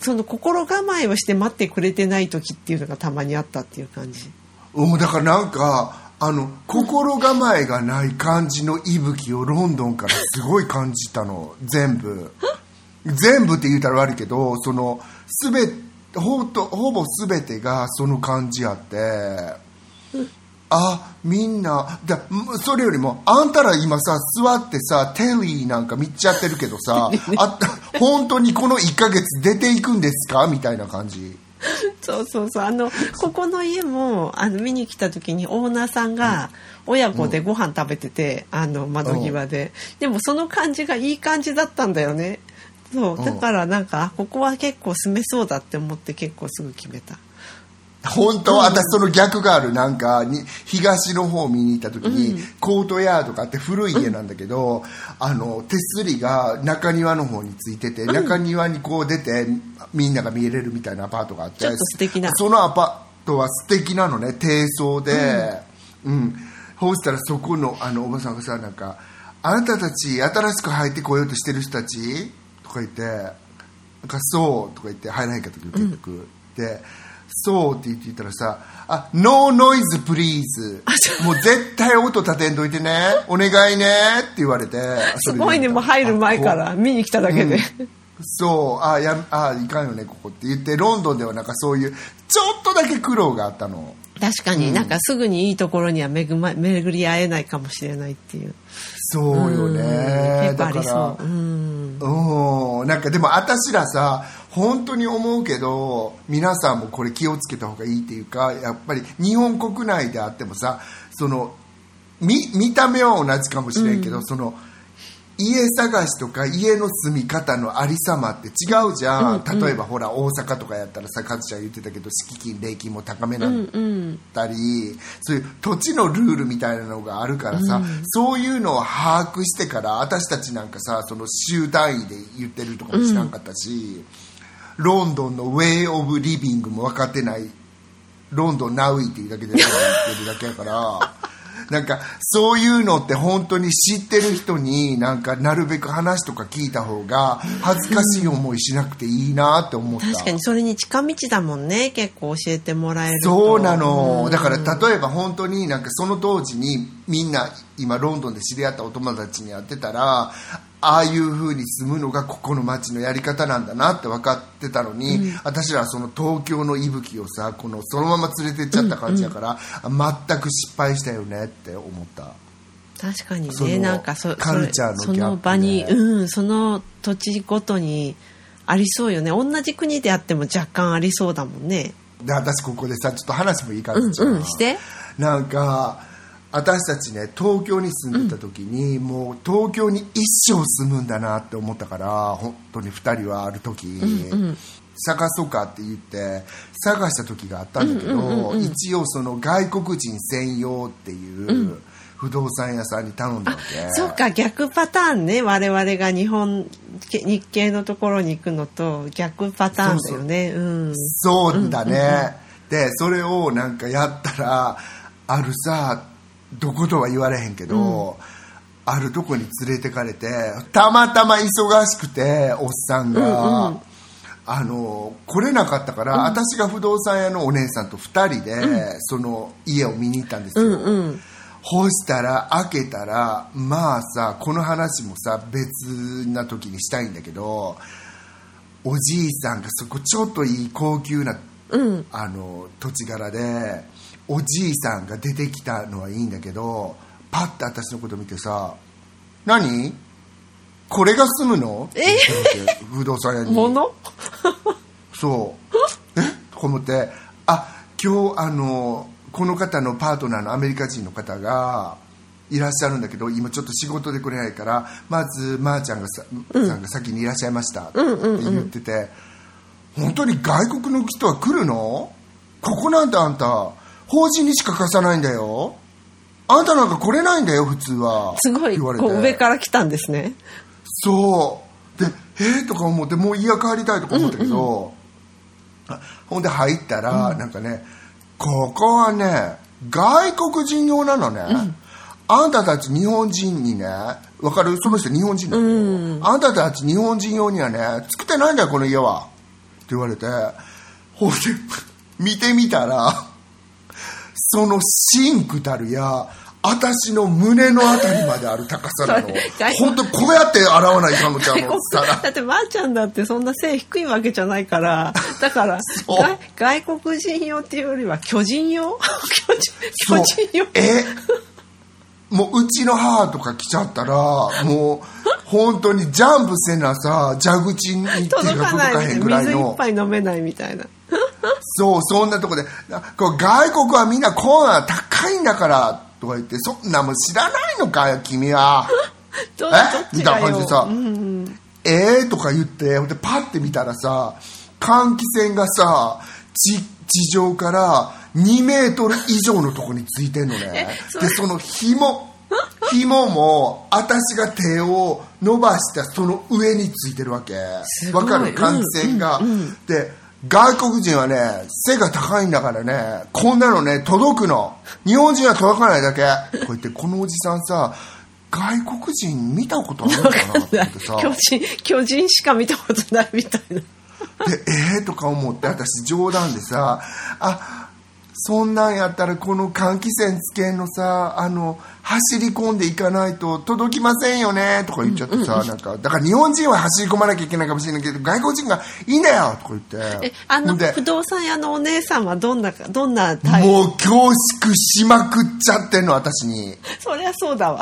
その心構えをして待ってくれてない時っていうのがたまにあったっていう感じ。
うん、だからなんかあの心構えがない感じの息吹をロンドンからすごい感じたの。全部。全部って言うたら悪いけどそのすべほとほぼ全てがその感じあってあみんな。だそれよりもあんたら今さ座ってさテリーなんか見ちゃってるけどさ あ本当にこの1ヶ月出ていくんですか？みたいな感じ。
そうそうそう。あのここの家もあの見に来た時にオーナーさんが親子でご飯食べてて、あの窓際で、でもその感じがいい感じだったんだよね。そう。だからなんかあここは結構住めそうだって思って結構すぐ決めた
本当、私その逆がある。なんかに東の方見に行った時に、コートヤードがあって古い家なんだけど、あの手すりが中庭の方についてて、中庭にこう出てみんなが見れるみたいなアパートがあって
ちょっと素敵な。
そのアパートは素敵なのね。低層で。うん、そうしたらそこのあのおばさんがさなんか「あなたたち新しく入ってこようとしてる人たち?」とか言ってなんかそう？とか言って入らないかった結局、でそうって言ってたらさ「あノーノイズプリーズもう絶対音立てんといてね。お願いね」って言われて
すごいねもう入る前から見に来ただけで、
そう。あやあいかんよねここって言ってロンドンではなんかそういうちょっとだけ苦労があったの。
確かになんかすぐにいいところには恵ま巡り会えないかもしれないっていう。
そうよね。
結構あり
だから
そううん。
うん。なんかでも私らさ本当に思うけど皆さんもこれ気をつけた方がいいっていうかやっぱり日本国内であってもさその見見た目は同じかもしれんけど、その家探しとか家の住み方のありさまって違うじゃん、例えばほら大阪とかやったらさカズちゃん言ってたけど敷金礼金も高めなんだり、そういう土地のルールみたいなのがあるからさ、そういうのを把握してから私たちなんかさその週単位で言ってるとかも知らんかったし、ロンドンのウェイ・オブ・リビングも分かってない。ロンドン・ナウイっていうだけで言ってるだけやから。なんかそういうのって本当に知ってる人になんかなるべく話とか聞いた方が恥ずかしい思いしなくていいなって思った。
確かにそれに近道だもんね。結構教えてもらえると。
そうなの、
うん。
だから例えば本当になんかその当時にみんな今ロンドンで知り合ったお友達に会ってたらああいう風に住むのがここの街のやり方なんだなって分かってたのに、私らはその東京の息吹をさこのそのまま連れてっちゃった感じやから、全く失敗したよねって思った。
確かにね。なんかそ
カルチャーの
その場にうんその土地ごとにありそうよね。同じ国であっても若干ありそうだもんね。
で私ここでさちょっと話もいいか
うん
じゃん
うんして。
なんか私たちね東京に住んでた時に、もう東京に一生住むんだなって思ったから本当に2人はある時、探そうかって言って探した時があったんだけど、一応その外国人専用っていう不動産屋さんに頼んだ
そうか逆パターンね我々が日本日系のところに行くのと逆パターンだよね。うん。
そうだね、でそれをなんかやったらあるさどことは言われへんけど、あるとこに連れてかれてたまたま忙しくておっさんが、あの来れなかったから、私が不動産屋のお姉さんと2人で、その家を見に行ったんですよ、
うんうん。
ほしたら開けたらまあさこの話もさ別な時にしたいんだけどおじいさんがそこちょっといい高級な、
うん。
あの土地柄でおじいさんが出てきたのはいいんだけどパッて私のこと見てさ「何？これが住むの?」って言って不動産屋に。
もの
そう。え？と思って。あ今日あのこの方のパートナーのアメリカ人の方がいらっしゃるんだけど今ちょっと仕事で来れないからまずまー、ちゃんがさ、さんが先にいらっしゃいました。って言ってて、本当に外国の人は来るの？ここなんてあんた法人にしか貸さないんだよ。あんたなんか来れないんだよ普通は。
すごい
言われて。
こう上から来たんですね。
そう。でえー、とか思ってもう家帰りたいとか思ったけど、あほんで入ったら、なんかねここはね外国人用なのね、あんたたち日本人にねわかる？その人日本人なの。よ、あんたたち日本人用にはね作ってないんだよこの家は。って言われて。ほんで見てみたらそのシンクたるや私の胸のあたりまである高さなの。本当こうやって洗わないかんのちゃうの
だってまーちゃんだってそんな背低いわけじゃないから。だから 外外国人用っていうよりは巨人用？巨人用。
え？もううちの母とか来ちゃったらもう本当にジャンプせなさ蛇口に手
届か
が届か
ない
へんぐらい
水一
の
杯飲めないみたいな
そうそんなとこでなこう外国はみんなこうな高いんだからとか言ってそんなもん知らないのかよ君は。
どど
えみたいな感じでさ
よ、うんうん、
えー？とか言ってほんでパッて見たらさ換気扇がさ地地上から2メートル以上のとこについてんのね。でその紐 紐も私が手を伸ばしたその上についてるわけ。わかる？換気扇が、で外国人はね背が高いんだからねこんなのね届くの。日本人は届かないだけ。こう言ってこのおじさんさ外国人見たことあるのかなって言ってさ
巨人巨人しか見たことないみたいな。
でえー、とか思って私冗談でさあそんなんやったらこの換気扇つけんのさあの走り込んでいかないと届きませんよねとか言っちゃってさ、なんかだから日本人は走り込まなきゃいけないかもしれないけど外国人がいいんだよとか言って。
えあの不動産屋のお姉さんはどんなどんなタイプ
もう恐縮しまくっちゃってんの私に。
そりゃそうだわ。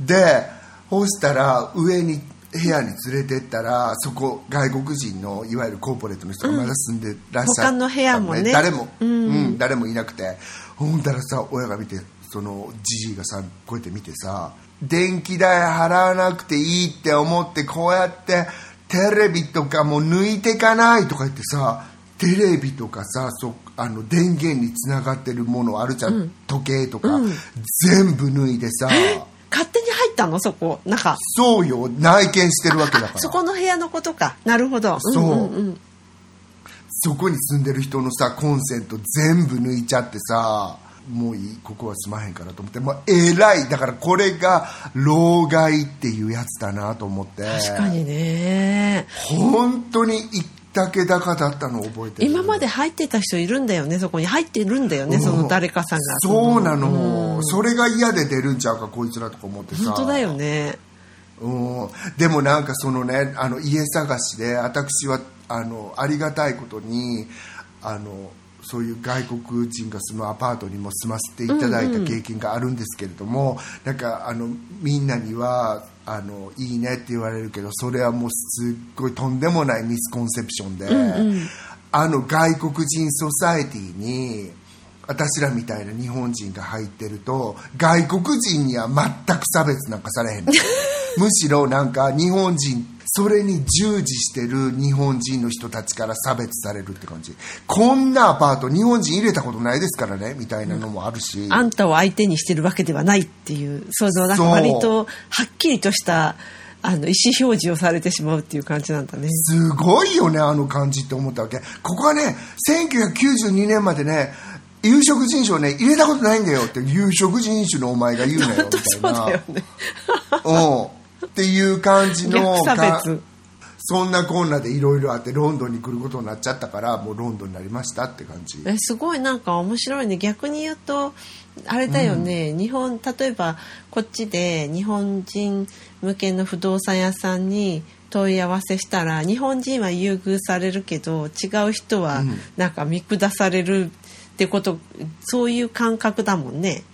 でそうしたら上に部屋に連れてったらそこ外国人のいわゆるコーポレートの人がまだ住んでらっしゃったの、
他の部屋もね。
誰も、うん。誰もいなくて。ほんだらさ親が見てそのじじいがさこうやって見てさ電気代払わなくていいって思ってこうやってテレビとかも抜いてかないとか言ってさテレビとかさそあの電源につながってるものあるじゃん、時計とか、全部抜いてさ
たの？そこ中
そうよ。内見してるわけだから。
そこの部屋のことか。なるほど。
そう。ん
んうん。
そこに住んでる人のさコンセント全部抜いちゃってさもういいここは住まへんからと思って。もうえらい。だからこれが老害っていうやつだなと思って。
確かにね。
本当に一竹高だったのを覚えてる。
今まで入ってた人いるんだよね。そこに入ってるんだよね。その誰かさんが。
そうなの、
うん。
それが嫌で出るんちゃうかこいつらとか思ってさ。
本当だよね。
うん。でもなんかそのねあの家探しで私はあのありがたいことにあのそういう外国人が住むアパートにも住ませていただいた経験があるんですけれども、なんかあのみんなにはあのいいねって言われるけどそれはもうすっごいとんでもないミスコンセプションで、あの外国人ソサエティに私らみたいな日本人が入ってると外国人には全く差別なんかされへん。の むしろなんか日本人それに従事してる日本人の人たちから差別されるって感じ。こんなアパート日本人入れたことないですからねみたいなのもあるし、
あんたを相手にしてるわけではないっていうそのなんか割とはっきりとしたあの意思表示をされてしまうっていう感じなんだね。
すごいよねあの感じって思ったわけ。ここはね1992年までね有色人種をね入れたことないんだよって有色人種のお前が言うなよみたい
そうだよ
な
ね。
うんっていう感じの
逆差別。
かそんなこんなでいろいろあってロンドンに来ることになっちゃったからもうロンドンになりましたって感じ。
えすごいなんか面白いね。逆に言うとあれだよね、日本例えばこっちで日本人向けの不動産屋さんに問い合わせしたら日本人は優遇されるけど違う人はなんか見下されるってこと、そういう感覚だもんね。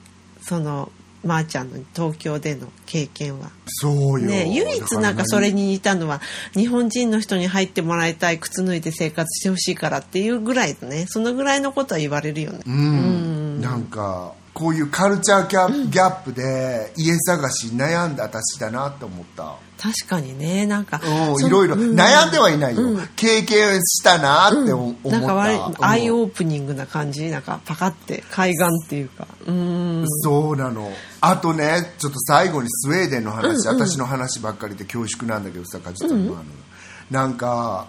そのまー、ちゃんの東京での経験は。
そうよ、
ね、唯一なんかそれに似たのは日本人の人に入ってもらいたい靴脱いで生活してほしいからっていうぐらいだね。そのぐらいのことは言われるよね。
うん、なんかこういうカルチャーギャ,、ギャップで家探し悩んだ私だなと思った。
確かにねなんか
いろいろ。
うん。
悩んではいないよ、経験したなって思った、
なんか割
うん。
アイオープニングな感じなんかパカって海岸っていうか。うん。
そうなの。あとねちょっと最後にスウェーデンの話、私の話ばっかりで恐縮なんだけどさ梶田の、あのなんか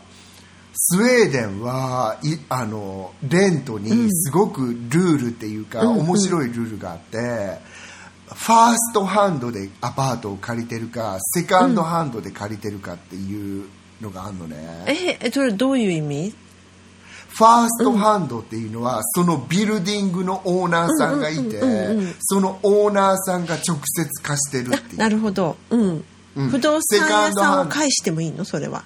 スウェーデンはいあのレントにすごくルールっていうか、面白いルールがあって、ファーストハンドでアパートを借りてるかセカンドハンドで借りてるかっていうのがあるのね、
ええそれどういう意味？
ファーストハンドっていうのは、そのビルディングのオーナーさんがいて、そのオーナーさんが直接貸してるっていう。
なるほど、うん。
うん。
不動産屋さんを返してもいいの？それは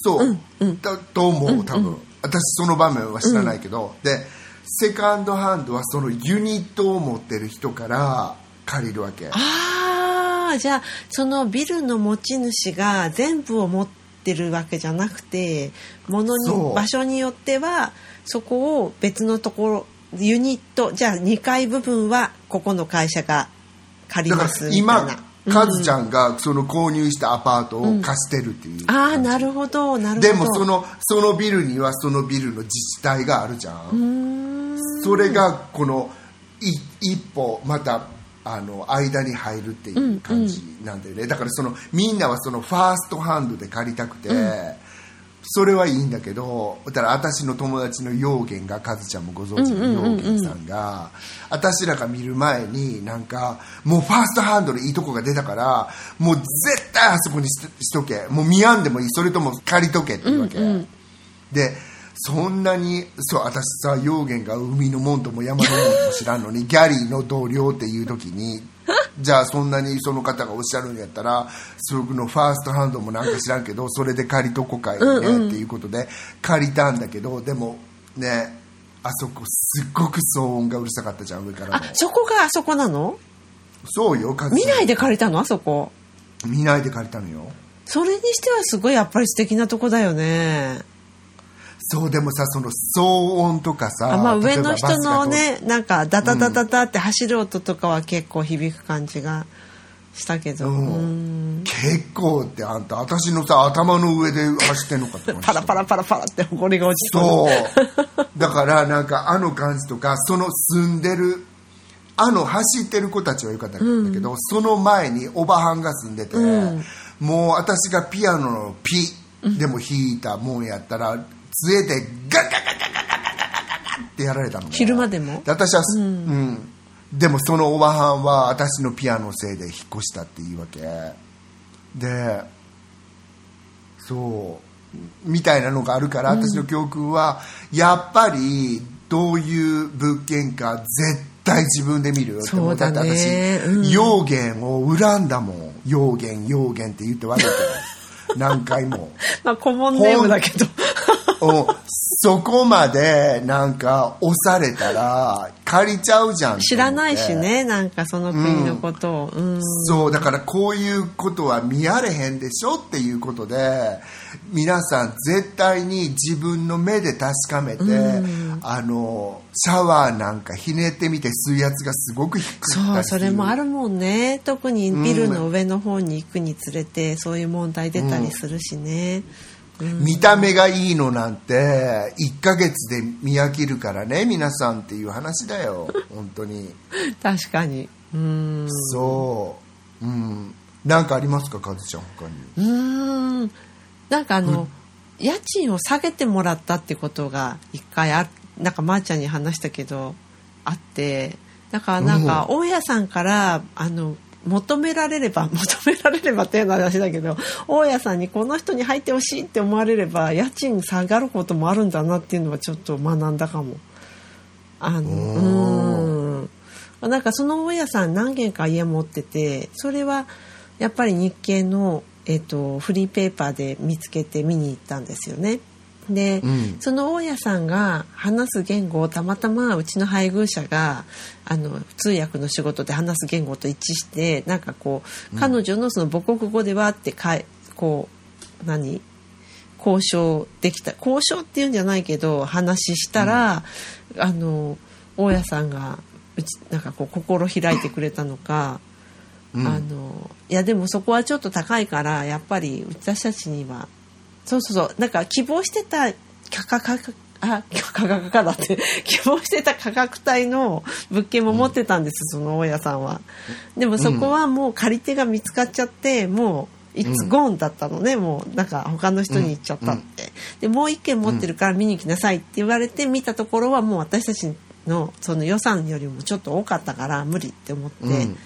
そう、だと思う多分、私その場面は知らないけど、でセカンドハンドはそのユニットを持ってる人から借りるわけ。
ああじゃあそのビルの持ち主が全部を持ってるわけじゃなくて物
そう。
に場所によってはそこを別のところユニットじゃあ2階部分はここの会社が借りますみたい
今
な。
カズちゃんがその購入したアパートを貸してるっていう、
ああなるほどなるほど。
でもそのそのビルにはそのビルの自治体があるじゃん。それがこのい一歩またあの間に入るっていう感じなんだよね、だからそのみんなはその firsthand で借りたくて、それはいいんだけどだから私の友達のヨーゲンがカズちゃんもご存知のヨーゲンさんが、私らが見る前になんかもう firsthand でいいとこが出たからもう絶対あそこにししとけ。もう見やんでもいい。それとも借りとけっていうわけ、でそんなにそう私さヨーゲンが海のもんとも山のもんとも知らんのにギャリーの同僚っていう時に じゃあそんなにその方がおっしゃるんやったらそのファーストハンドもなんか知らんけどそれで借りとこかいねっていうことで借りたんだけどでもねあそこすっごく騒音がうるさかったじゃん上から
あ
も
そこがあそこなの？
そうよ
見ないで借りたのあそこ。
見ないで借りたのよ。
それにしてはすごいやっぱり素敵なとこだよね
そうでもさその騒音とかさ
あまあ上の人のねなんかダタダタダって走る音とかは結構響く感じがしたけど、
うん。
うん。
結構ってあんた私のさ頭の上で走ってんのかって感じ
パラパラパラパラって埃が落ちて
そう。だからなんかあの感じとかその住んでるあの走ってる子たちはよかったんだけど、その前におばはんが住んでて、もう私がピアノのピでも弾いたもんやったら杖でガッガッガッガッガガガってやられたの
昼間でも
私は、うんでもそのおばはんは私のピアノのせいで引っ越したっていうわけでそうみたいなのがあるから、私の教訓はやっぱりどういう物件か絶対自分で見るよって思
そうだね
って私、
うん
用言を恨んだもん用言用言って言ってわけて何回も
まあ顧問ネームだけど
そこまでなんか押されたら借りちゃうじゃん
知らないしねなんかその国のことを、うん。
そうだからこういうことは見られへんでしょっていうことで皆さん絶対に自分の目で確かめて、あのシャワーなんかひねってみて水圧がすごく低かった
そうそれもあるもんね。特にビルの上の方に行くにつれてそういう問題出たりするしね、
見た目がいいのなんて1ヶ月で見飽きるからね皆さんっていう話だよ。本当に。
確かに。うん。
そう。うん。なんかありますかカズちゃん他に？
うーん。なんかあの、家賃を下げてもらったってことが一回あなんかまーちゃんに話したけどあって。だからなんか大家さんからあの求められれば 求められればっていう話だけど大家さんにこの人に入ってほしいって思われれば家賃下がることもあるんだなっていうのはちょっと学んだかも。あのうんなんかその大家さん何軒か家持っててそれはやっぱり日系の、えっとフリーペーパーで見つけて見に行ったんですよね。で、
うん。
その大家さんが話す言語をたまたまうちの配偶者があの通訳の仕事で話す言語と一致してなんかこう彼女のその母国語ではってかいこう何？交渉できた。交渉っていうんじゃないけど話したら、あの大家さんがうちなんかこう心開いてくれたのか、
うん。
あのいやでもそこはちょっと高いからやっぱり私たちにはそうそうそう。なんか希望してた価格あ価格かだって。希望してた価格帯の物件も持ってたんです、その大家さんは。でもそこはもう借り手が見つかっちゃってもういつゴーンだったのね、もうなんか他の人に行っちゃったって、でもう一軒持ってるから見に来なさいって言われて見たところはもう私たちのその予算よりもちょっと多かったから無理って思って、
うん。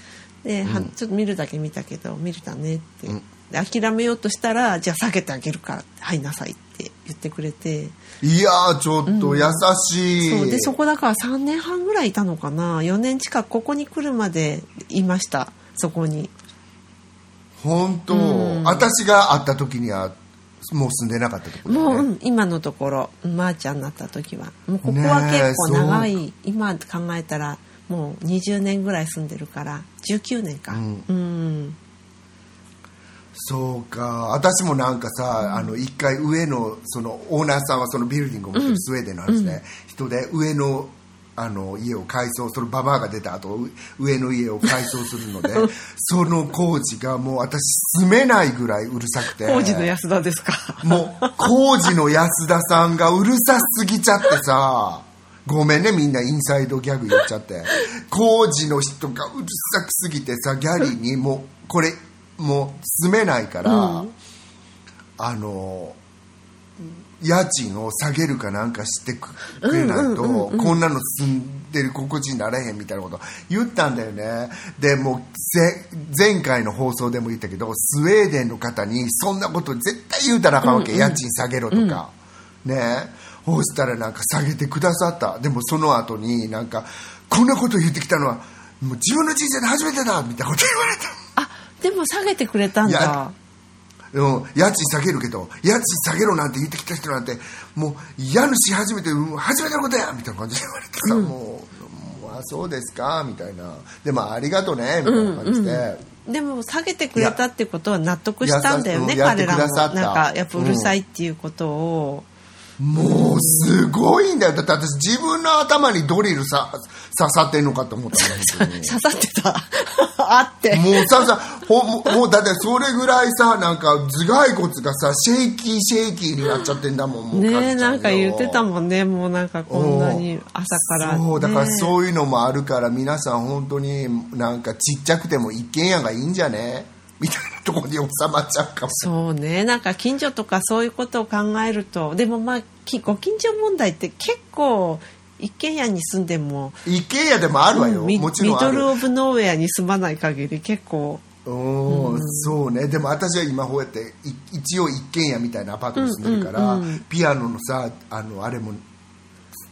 で、はちょっと見るだけ見たけど見れたねって、で諦めようとしたらじゃあ下げてあげるから入んなさいって言ってくれて。
いやーちょっと優しい、
そう。でそこだから3年半ぐらいいたのかな。4年近くここに来るまでいました。そこに。
本当、
うん。
私が会った時にはもう住んでなかったところだ
もう、うん今のところ。まー、ちゃんになった時は。もうここは結構長い、
ね
今考えたらもう20年ぐらい住んでるから。19年か。
うん。
うん
そうか。私もなんかさ、あの一回上のそのオーナーさんはそのビルディングを持ってるスウェーデンの話ね、人で上のあの家を改装そのババアが出た後う上の家を改装するのでその工事がもう私住めないぐらいうるさくて。
工事の安田ですか。
もう工事の安田さんがうるさすぎちゃってさ。ごめんねみんなインサイドギャグ言っちゃって。工事の人がうるさくすぎてさギャリーにもうこれもう住めないから、
うん。
あの家賃を下げるかなんかしてくれないと、こんなの住んでる心地になれへんみたいなこと。言ったんだよね。でもうぜ前回の放送でも言ったけどスウェーデンの方にそんなこと絶対言うたらあかんわけ、家賃下げろとか、ね。そうしたらなんか下げてくださった。でもその後になんかこんなこと言ってきたのはもう自分の人生で初めてだみたいなこと言われた。
あでも下げてくれたんだ。
いやうん、家賃下げるけど家賃下げろなんて言ってきた人なんてもう家主初めてうん初めてのことやみたいな感じで言われてさ、もうもうあそうですかみたいな。でもありがとねみたいな感じで、
でも下げてくれたってことは納得したんだよね彼らも。なんかやっぱうるさいっていうことを、
もうすごいんだよ。だって私自分の頭にドリルさ刺さってんのかと思った。の本当に
刺さってた。あって。
もうささほもうだってそれぐらいさなんか頭蓋骨がさ shaky shaky になっちゃってんだもんもう
ねなんか言ってた
ん
もんね。もうなんかこんなに朝から、ね、
そうだからそういうのもあるから皆さん本当になんかちっちゃくても一軒家がいいんじゃね？みたいなところに収まっちゃうかも。
そうね。なんか近所とかそういうことを考えるとでもまあきご近所問題って結構一軒家に住んでも
一軒家でもあるわよ、
うんミ
もちろん
ミドル・オブ・ノーウェアに住まない限り結構。
うん。そうね。でも私は今こうやってい一応一軒家みたいなアパートに住んでるから、
うんうんうん。
ピアノのさあのあれも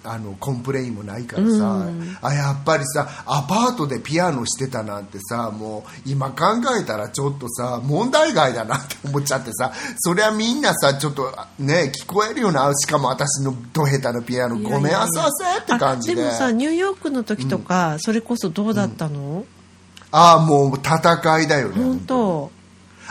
あの complain もないからさ、あやっぱりさアパートでピアノしてたなんてさもう今考えたらちょっとさ問題外だなって思っちゃってさそりゃみんなさちょっとね聞こえるよなしかも私のど下手なピアノごめんなさいって感じで。
あでもさニューヨークの時とか、それこそどうだったの、
ああもう戦いだよね
本当。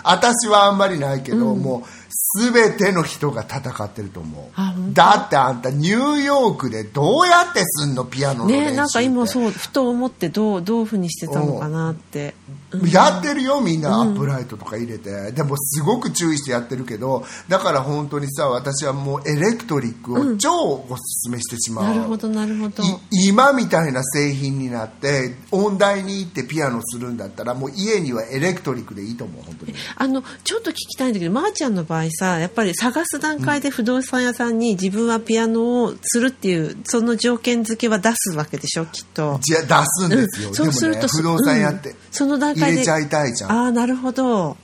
私はあんまりないけど、もう全ての人が戦ってると思う。だってあんたニューヨークでどうやってすんのピアノの練習
ねなんか今そうふと思ってどうどういうふうにしてたのかなって、うん。
やってるよみんなアップライトとか入れて、でもすごく注意してやってるけどだから本当にさ私はもうエレクトリックを超おすすめしてしまう、
なるほどなるほど。
い今みたいな製品になって音大に行ってピアノするんだったらもう家にはエレクトリックでいいと思う本当に。
あのちょっと聞きたいんだけどまー、ちゃんの場合さやっぱり探す段階で不動産屋さんに自分はピアノをするっていうその条件付けは出すわけでしょきっと。
じゃ出すんですよ、
うん。そうすると
ね不動産屋って
うん。その段階で
入れちゃいたいじゃん、
ああなるほど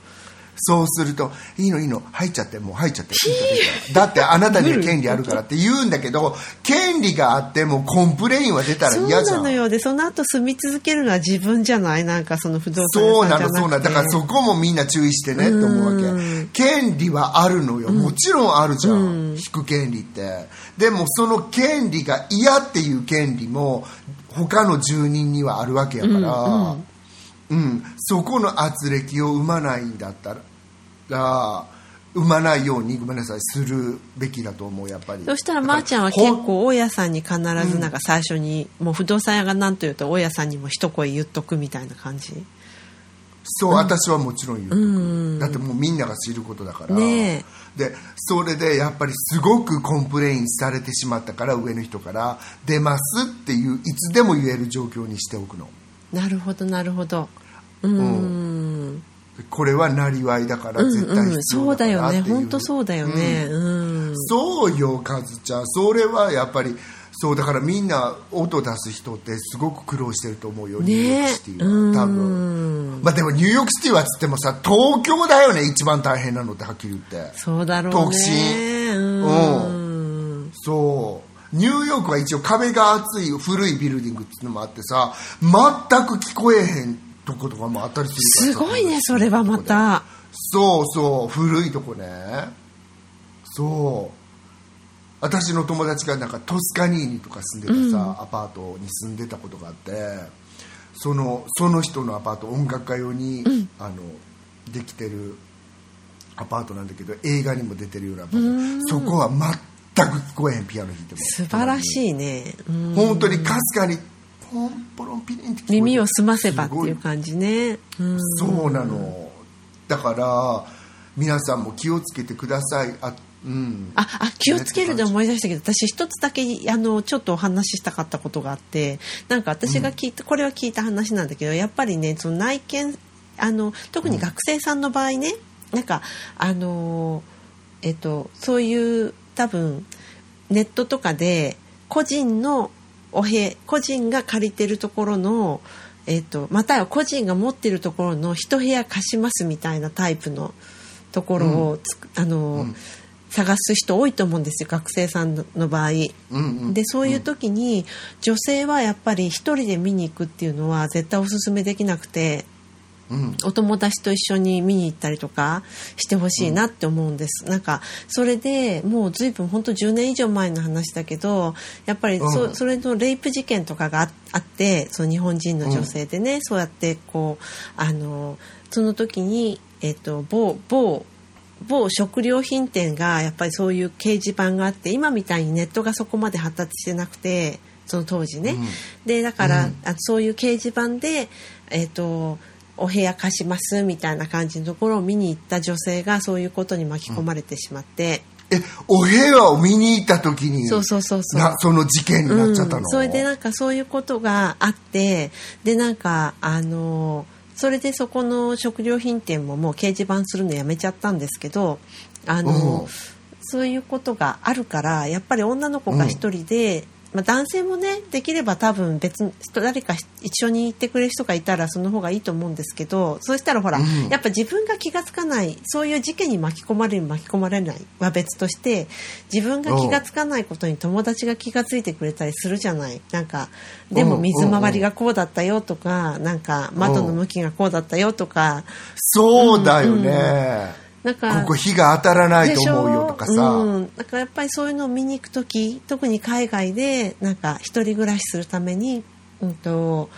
そうすると「いいのいいの入っちゃってもう入っちゃって」だってあなたには権利あるからって言うんだけど権利があっても complain は出たら
そう
嫌じゃ
なんのよ。でその後住み続けるのは自分じゃない？なんかその不動産
そうなのそうなの。だからそこもみんな注意してねって思うわ
うん
け。権利はあるのよ。もちろんあるじゃん、引く権利って。でもその権利が嫌っていう権利も他の住人にはあるわけやから、うんそこの圧力を生まないんだったら生まないようにごめんなさいするべきだと思うやっぱり。
そしたらまーちゃんは結構大家さんに必ずなんか最初に、もう不動産屋が何と言うと大家さんにも一声言っとくみたいな感じ？
そう、私はもちろん言う、だってもうみんなが知ることだから、
ね
でそれでやっぱりすごく complain されてしまったから上の人から出ますっていういつでも言える状況にしておくの
なるほどなるほど。うーん。
これはなりわいだから
うん
絶対
うん
必要だ
そうだよ
からっていう、
ね。本当そうだよね。うん。
そうよカズちゃん。それはやっぱりそうだからみんな音出す人ってすごく苦労してると思うよ、ニューヨークシティは多分。まあでもニューヨークシティはつってもさ東京だよね一番大変なのってはっきり言って。
そうだろう
特
ね
進
うん。
そうニューヨークは一応壁が厚い古いビルディングっていうのもあってさ全く聞こえへんとことかもあったりする
すごいねそれはまた。
そうそう古いとこね。そう。私の友達がなんかトスカニーニとか住んでたさ、アパートに住んでたことがあってそのその人のアパート音楽家用に、あのできてるアパートなんだけど映画にも出てるようなアパート。そこは全く聞こえへんピアノ弾いても
素晴らしいね。うん。
本当にかすかにポンポロンピリンって
耳を澄ませばっていう感じね。うん。
そうなの。だから皆さんも気をつけてください。あうん。
ああ気をつけるで思い出したけど私一つだけあのちょっとお話ししたかったことがあってなんか私が聞いた、これは聞いた話なんだけどやっぱりねその内見あの特に学生さんの場合ね、なんかあのえっとそういう多分ネットとかで個人のお部屋個人が借りてるところのえっとまたは個人が持ってるところの一部屋貸しますみたいなタイプのところをあの、探す人多いと思うんですよ学生さんの場合。
うんうん。
でそういう時に、女性はやっぱり一人で見に行くっていうのは絶対おすすめできなくて
うん。
お友達と一緒に見に行ったりとかしてほしいなって思うんです、なんかそれでもう随分本当10年以上前の話だけどやっぱりそ,、
うん。
それのレイプ事件とかがああってその日本人の女性でね、そうやってこうあのその時に、えっと某某某食料品店がやっぱりそういう掲示板があって今みたいにネットがそこまで発達してなくてその当時ね、
うん。
でだから、
うん。
あそういう掲示板で、えっとお部屋貸しますみたいな感じのところを見に行った女性がそういうことに巻き込まれてしまって、
えお部屋を見に行った時に？
そうそうそうそう。
なその事件になっちゃったの、
うん、それでなんかそういうことがあってでなんかあのそれでそこの食料品店ももう掲示板するのやめちゃったんですけどあの、
うん。
そういうことがあるからやっぱり女の子が一人でまあ、男性もねできれば多分別に誰か一緒に行ってくれる人がいたらその方がいいと思うんですけどそうしたらほら、
うん。
やっぱ自分が気が付かないそういう事件に巻き込まれる巻き込まれないは別として自分が気が付かないことに友達が気が付いてくれたりするじゃない。なんかでも水回りがこうだったよとかなんか窓の向きがこうだったよとか。
そうだよね。
なんか
ここ火が当たらないと思うよとかさ。
うん、だからやっぱりそういうのを見に行く時特に海外でなんか一人暮らしするために、うん、と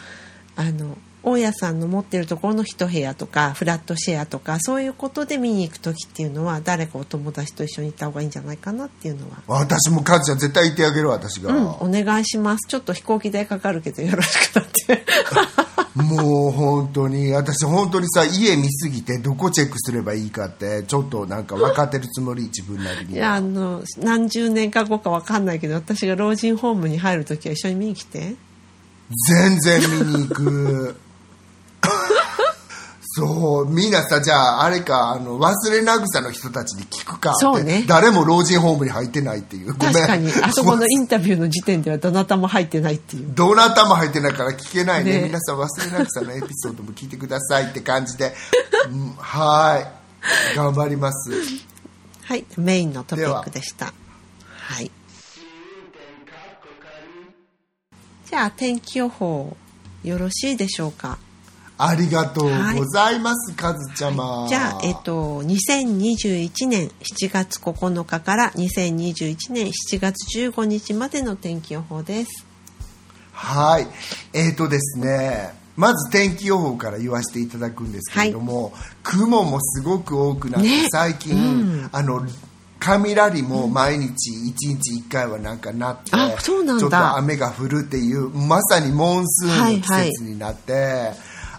あの大家さんの持ってるところの一部屋とかフラットシェアとかそういうことで見に行く時っていうのは誰かお友達と一緒に行った方がいいんじゃないかなっていうのは。
私もカズちゃん絶対言ってあげる私が。
うん、お願いします。ちょっと飛行機代かかるけどよろしくなって。
もう本当に私本当にさ家見すぎてどこチェックすればいいかってちょっとなんか分かってるつもり自分なりに
いやあの何十年か後かわかんないけど私が老人ホームに入る時は一緒に見に来て。
全然見に行く そうみんなさじゃああれかあの忘れなぐさの人たちに聞くか。
そうね。
誰も老人ホームに入ってないっていう。ごめん。
確かに。あそこのインタビューの時点ではどなたも入ってないっていう。
どなたも入ってないから聞けないね。
ね。
皆さん忘れなぐさのエピソードも聞いてくださいって感じで、うんはい。頑張ります。
はい。メインのトピックでした。はい。じゃあ天気予報よろしいでしょうか？
ありがとうございます、カズちゃま、
じゃあ、えっと、2021年7月9日から2021年7月15日までの天気予報です。
はい。えーとですね、まず天気予報から言わせていただくんですけれども、雲もすごく多くなって、
ね。
最近、
うん。
あの、雷も毎日1日1回はなんかなって、
うなんだ。
ちょっと雨が降るっていう、まさにモンスーンの季
はいはい
節になって、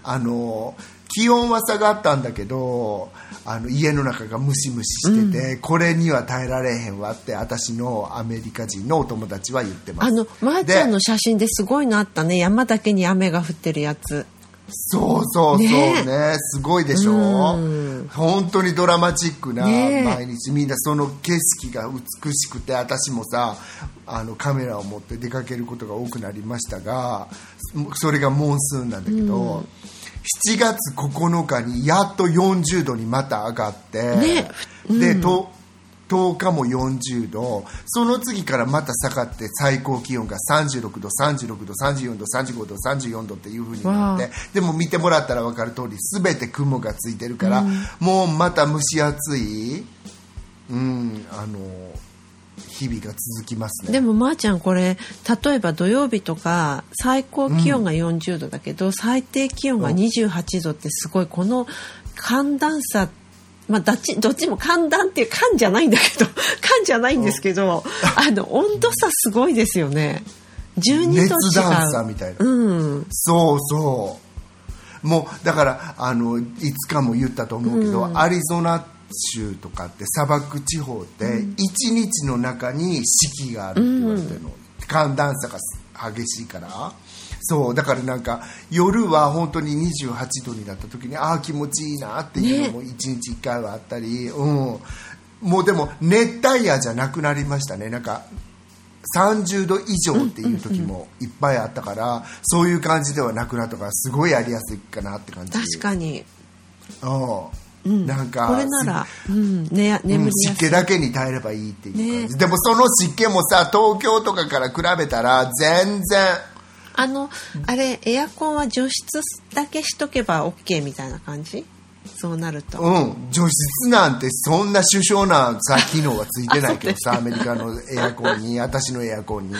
あの、気温は下がったんだけど、あの家の中がムシムシしてて、これには耐えられへんわって私のアメリカ人のお友達は言ってます。
あの、まーちゃん
で
の写真ですごいのあったね。山だけに雨が降ってるやつ。
そうそうそう。ね。
ね。
すごいでしょ。
うん。
本当にドラマチックな
ね。
毎日みんなその景色が美しくて私もさあのカメラを持って出かけることが多くなりましたがそれがモンスーンなんだけど、7月9日にやっと40度にまた上がって、
ね。
でと10日も40度。その次からまた下がって最高気温が36度36度34度35度34度っていう風になって
わ
でも見てもらったら分かる通り全て雲がついてるから、もうまた蒸し暑い、うん、あの日々が続きますね。
でもまーちゃんこれ例えば土曜日とか最高気温が40度だけど、最低気温が28度ってすごいこの寒暖差まあどっちどっちも寒暖っていう寒じゃないんだけど 寒じゃないんですけどあの温度差すごいですよね。12度
熱暖差みたいな。
うん。
そうそう。もうだからあのいつかも言ったと思うけど、アリゾナ州とかって砂漠地方って1日の中に四季があるって言われてるの、寒暖差が激しいからそうだからなんか夜は本当に28度になった時にああ気持ちいいなっていうのも1日1回はあったり、うん。もうでも熱帯夜じゃなくなりましたね。なんか30度以上っていう時もいっぱいあったから、そういう感じではなくなったからすごいやりやすいかなって感じ。
確かに、
うん、なんか
これなら、うん、ね、眠り
湿気だけに耐えればいいっていう感じ、
ね。
でもその湿気もさ東京とかから比べたら全然
あのあれエアコンは除湿だけしとけば OK みたいな感じ？そうなると、
うん。除湿なんてそんな首相なさ機能はついてないけどさアメリカのエアコンに私のエアコンに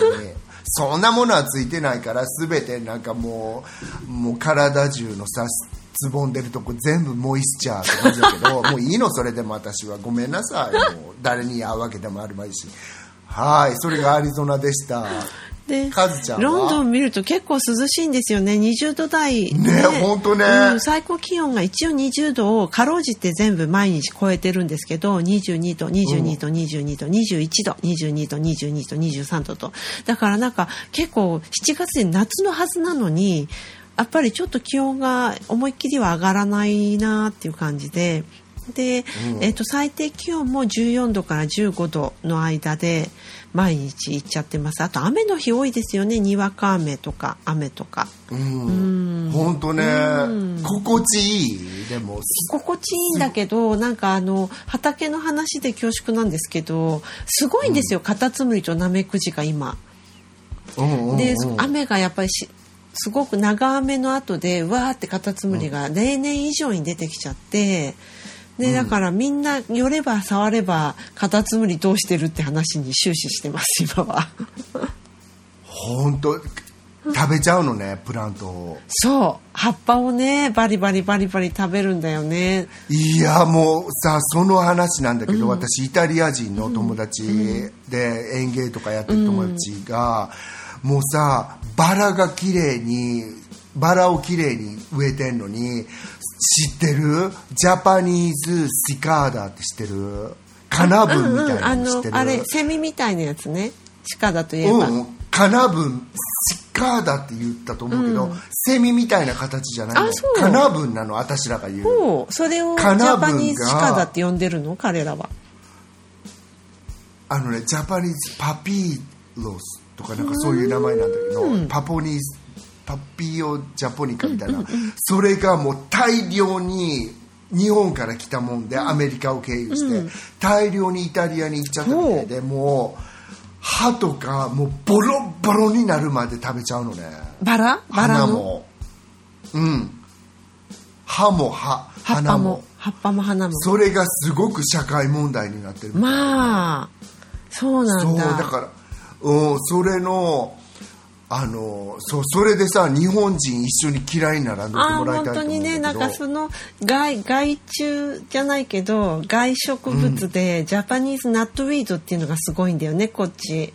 そんなものはついてないから全てなんかもうもう体中のさつぼんでるとこ全部モイスチャーって感じだけど もういいのそれでも私は。ごめんなさい。もう誰に会うわけでもあるまいし。はいそれがアリゾナでした
で
カズちゃんは？
ロンドン見ると結構涼しいんですよね。20度台。
ねほんとね。
うん最高気温が一応20度をかろうじて全部毎日超えてるんですけど22度22度22度21度22度22度23度と。だからなんか結構7月で夏のはずなのにやっぱりちょっと気温が思いっきりは上がらないなっていう感じで。で、
うん。
えっと最低気温も14度から15度の間で毎日行っちゃってます。あと雨の日多いですよね。にわか雨とか雨とか。
うん。本当ね。
うん。
心地いい。でも
心地いいんだけどなんかあの畑の話で恐縮なんですけどすごいんですよ、カタツムリとナメクジが今。
うんうんうん。
で雨がやっぱりしすごく長雨の後でわーってカタツムリが例年以上に出てきちゃってでだからみんな寄れば触ればカタツムリどうしてるって話に終始してます 今は。
本当食べちゃうのねプラントを。
そう。葉っぱをねバリバリバリバリ食べるんだよね。
いやもうさその話なんだけど、私イタリア人の友達で園芸とかやってる友達が、もうさバラが綺麗にバラを綺麗に植えてんのに知ってる？ジャパニーズシカーダって知ってるカナブンみたいな
あ
の知ってる、
のあれセミみたいなやつね。鹿だといえば。
うん、カナブンシカーダって言ったと思うけど、セミみたいな形じゃないの。カナブンなの私らが言う。
それをジャパニーズシカだって呼んでるの？彼らは。
あのねジャパニーズパピーロスとかなんかそういう名前なんだけど、パポニーズパピオジャポニカみたいな、それがもう大量に日本から来たもんで、アメリカを経由して、大量にイタリアに行っちゃったみたいでもう歯とかもうボロボロになるまで食べちゃうのね。
バラ？バラ
も。うん。歯も歯花も。
葉っぱも花も。
それがすごく社会問題になってる
まあそうな
そう
んだ。
だから、うん、それのあのそうそれでさ日本人一緒に嫌いにならんで
ああ
もらい
本当
たいと思うんだけど。
にねなんかその害害虫じゃないけど害植物で、ジャパニーズナットウィードっていうのがすごいんだよねこっち。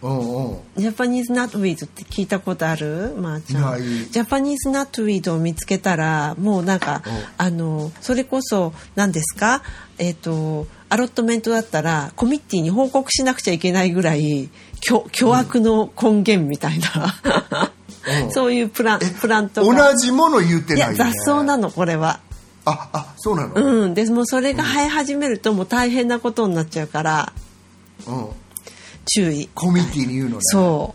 うんうん。
ジャパニーズナットウィードって聞いたことある？まー、ちゃん。ジャパニーズナットウィードを見つけたらもうなんか、
うん。
あのそれこそ何ですか？えっ、とアロットメントだったらコミッティに報告しなくちゃいけないぐらい巨巨悪の根源みたいな、
うん
そういうプラン
え
プラントが。
同じもの言って
いや
ないよね
雑草なのこれは。
ああそうなの、
うん、でもうそれが生え始めるともう大変なことになっちゃうから
うん、
注意。
コミュニティに言うのね
そ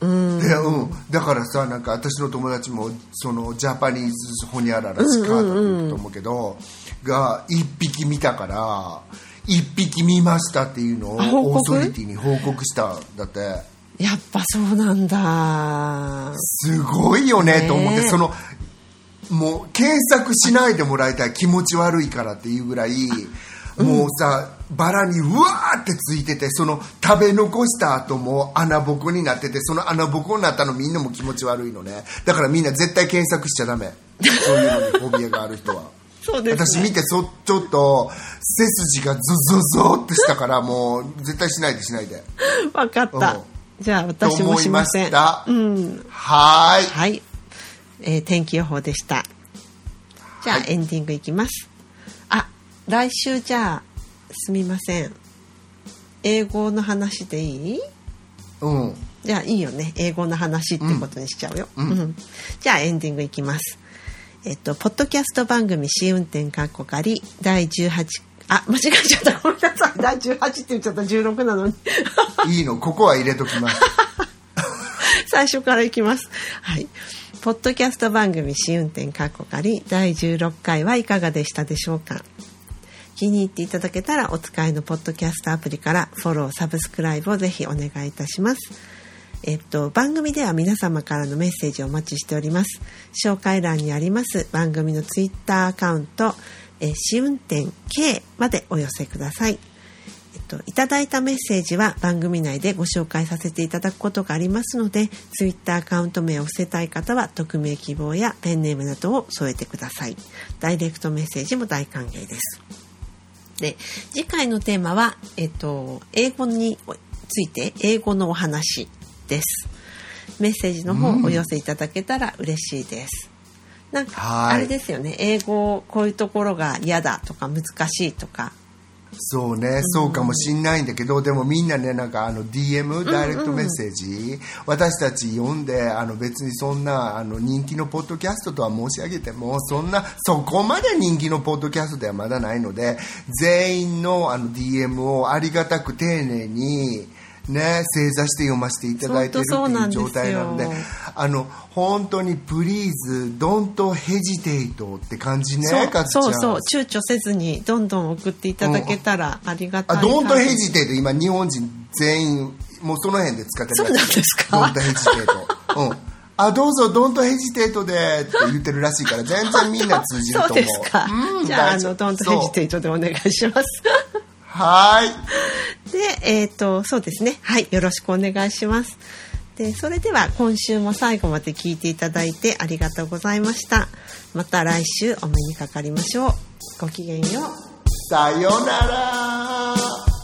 う。うん。
でうん、だからさなんか私の友達もそのジャパニーズホニャララスカートと思うけど、が1匹見たから1匹見ましたっていうのをオーソリティに報告したんだって。
やっぱそうなんだ。
すごいよね
ね。
と思って。そのもう検索しないでもらいたい気持ち悪いからっていうぐらい、もうさバラにうわーってついててその食べ残した後も穴ぼこになっててその穴ぼこになったのみんなも気持ち悪いのね。だからみんな絶対検索しちゃダメ。そういうのにフォビアがある人は。
そうですね。
私見てそちょっと背筋がゾゾゾってしたからもう絶対しないでしないで
わかった
うん。
じゃあ私もしません。うん。
はーい
はい。えー天気予報でした。じゃあ、エンディングいきます。あ、来週じゃあ、すみません。英語の話でいい？
うん
じゃあいいよね。英語の話ってことにしちゃうよ。うんじゃあエンディングいきます。えっと、ポッドキャスト番組試運転かっこかり第18、あ、間違えちゃった。ごめんなさい。第18って言っちゃった。16なのに。
いいのここは入れときます
最初からいきます。はい。ポッドキャスト番組試運転かっこかり第16回はいかがでしたでしょうか？気に入っていただけたらお使いのポッドキャストアプリからフォロー、サブスクライブをぜひお願いいたします。えっと、番組では皆様からのメッセージをお待ちしております。紹介欄にあります番組のツイッターアカウント、え試運転 K までお寄せください。えっと、いただいたメッセージは番組内でご紹介させていただくことがありますので、ツイッターアカウント名を伏せたい方は、匿名希望やペンネームなどを添えてください。ダイレクトメッセージも大歓迎です。で、次回のテーマは、えっと、英語について、英語のお話です。メッセージの方
うん。
お寄せいただけたら嬉しいです。なんか、
はい。
あれですよね、英語、こういうところが嫌だとか難しいとか、
そうね、そうかもしんないんだけど、でもみんなね、なんかあの DM、ダイレクトメッセージ、私たち読んで、あの別にそんなあの人気のポッドキャストとは申し上げても、そんな、そこまで人気のポッドキャストではまだないので、全員のあの DM をありがたく丁寧に、ね、正座して読ませていただいてるっていう状態なのであの本当に「プリーズドントヘジテイト」って感じね
そう
かつちゃん。
そうそう躊躇せずにどんどん送っていただけたらありがたい
あドントヘジテイト今日本人全員もうその辺で使ってる
そうなんですか？
ドントヘジテイト。うん。あどうぞドントヘジテイトでって言ってるらしいから全然みんな通じると思う。
そうですか、
うん
じゃああのドントヘジテイトでお願いします
はーい
で、えっ、と、そうですね。はい、よろしくお願いします。で、それでは今週も最後まで聞いていただいてありがとうございました。また来週お目にかかりましょう。ごきげんよう。
さよなら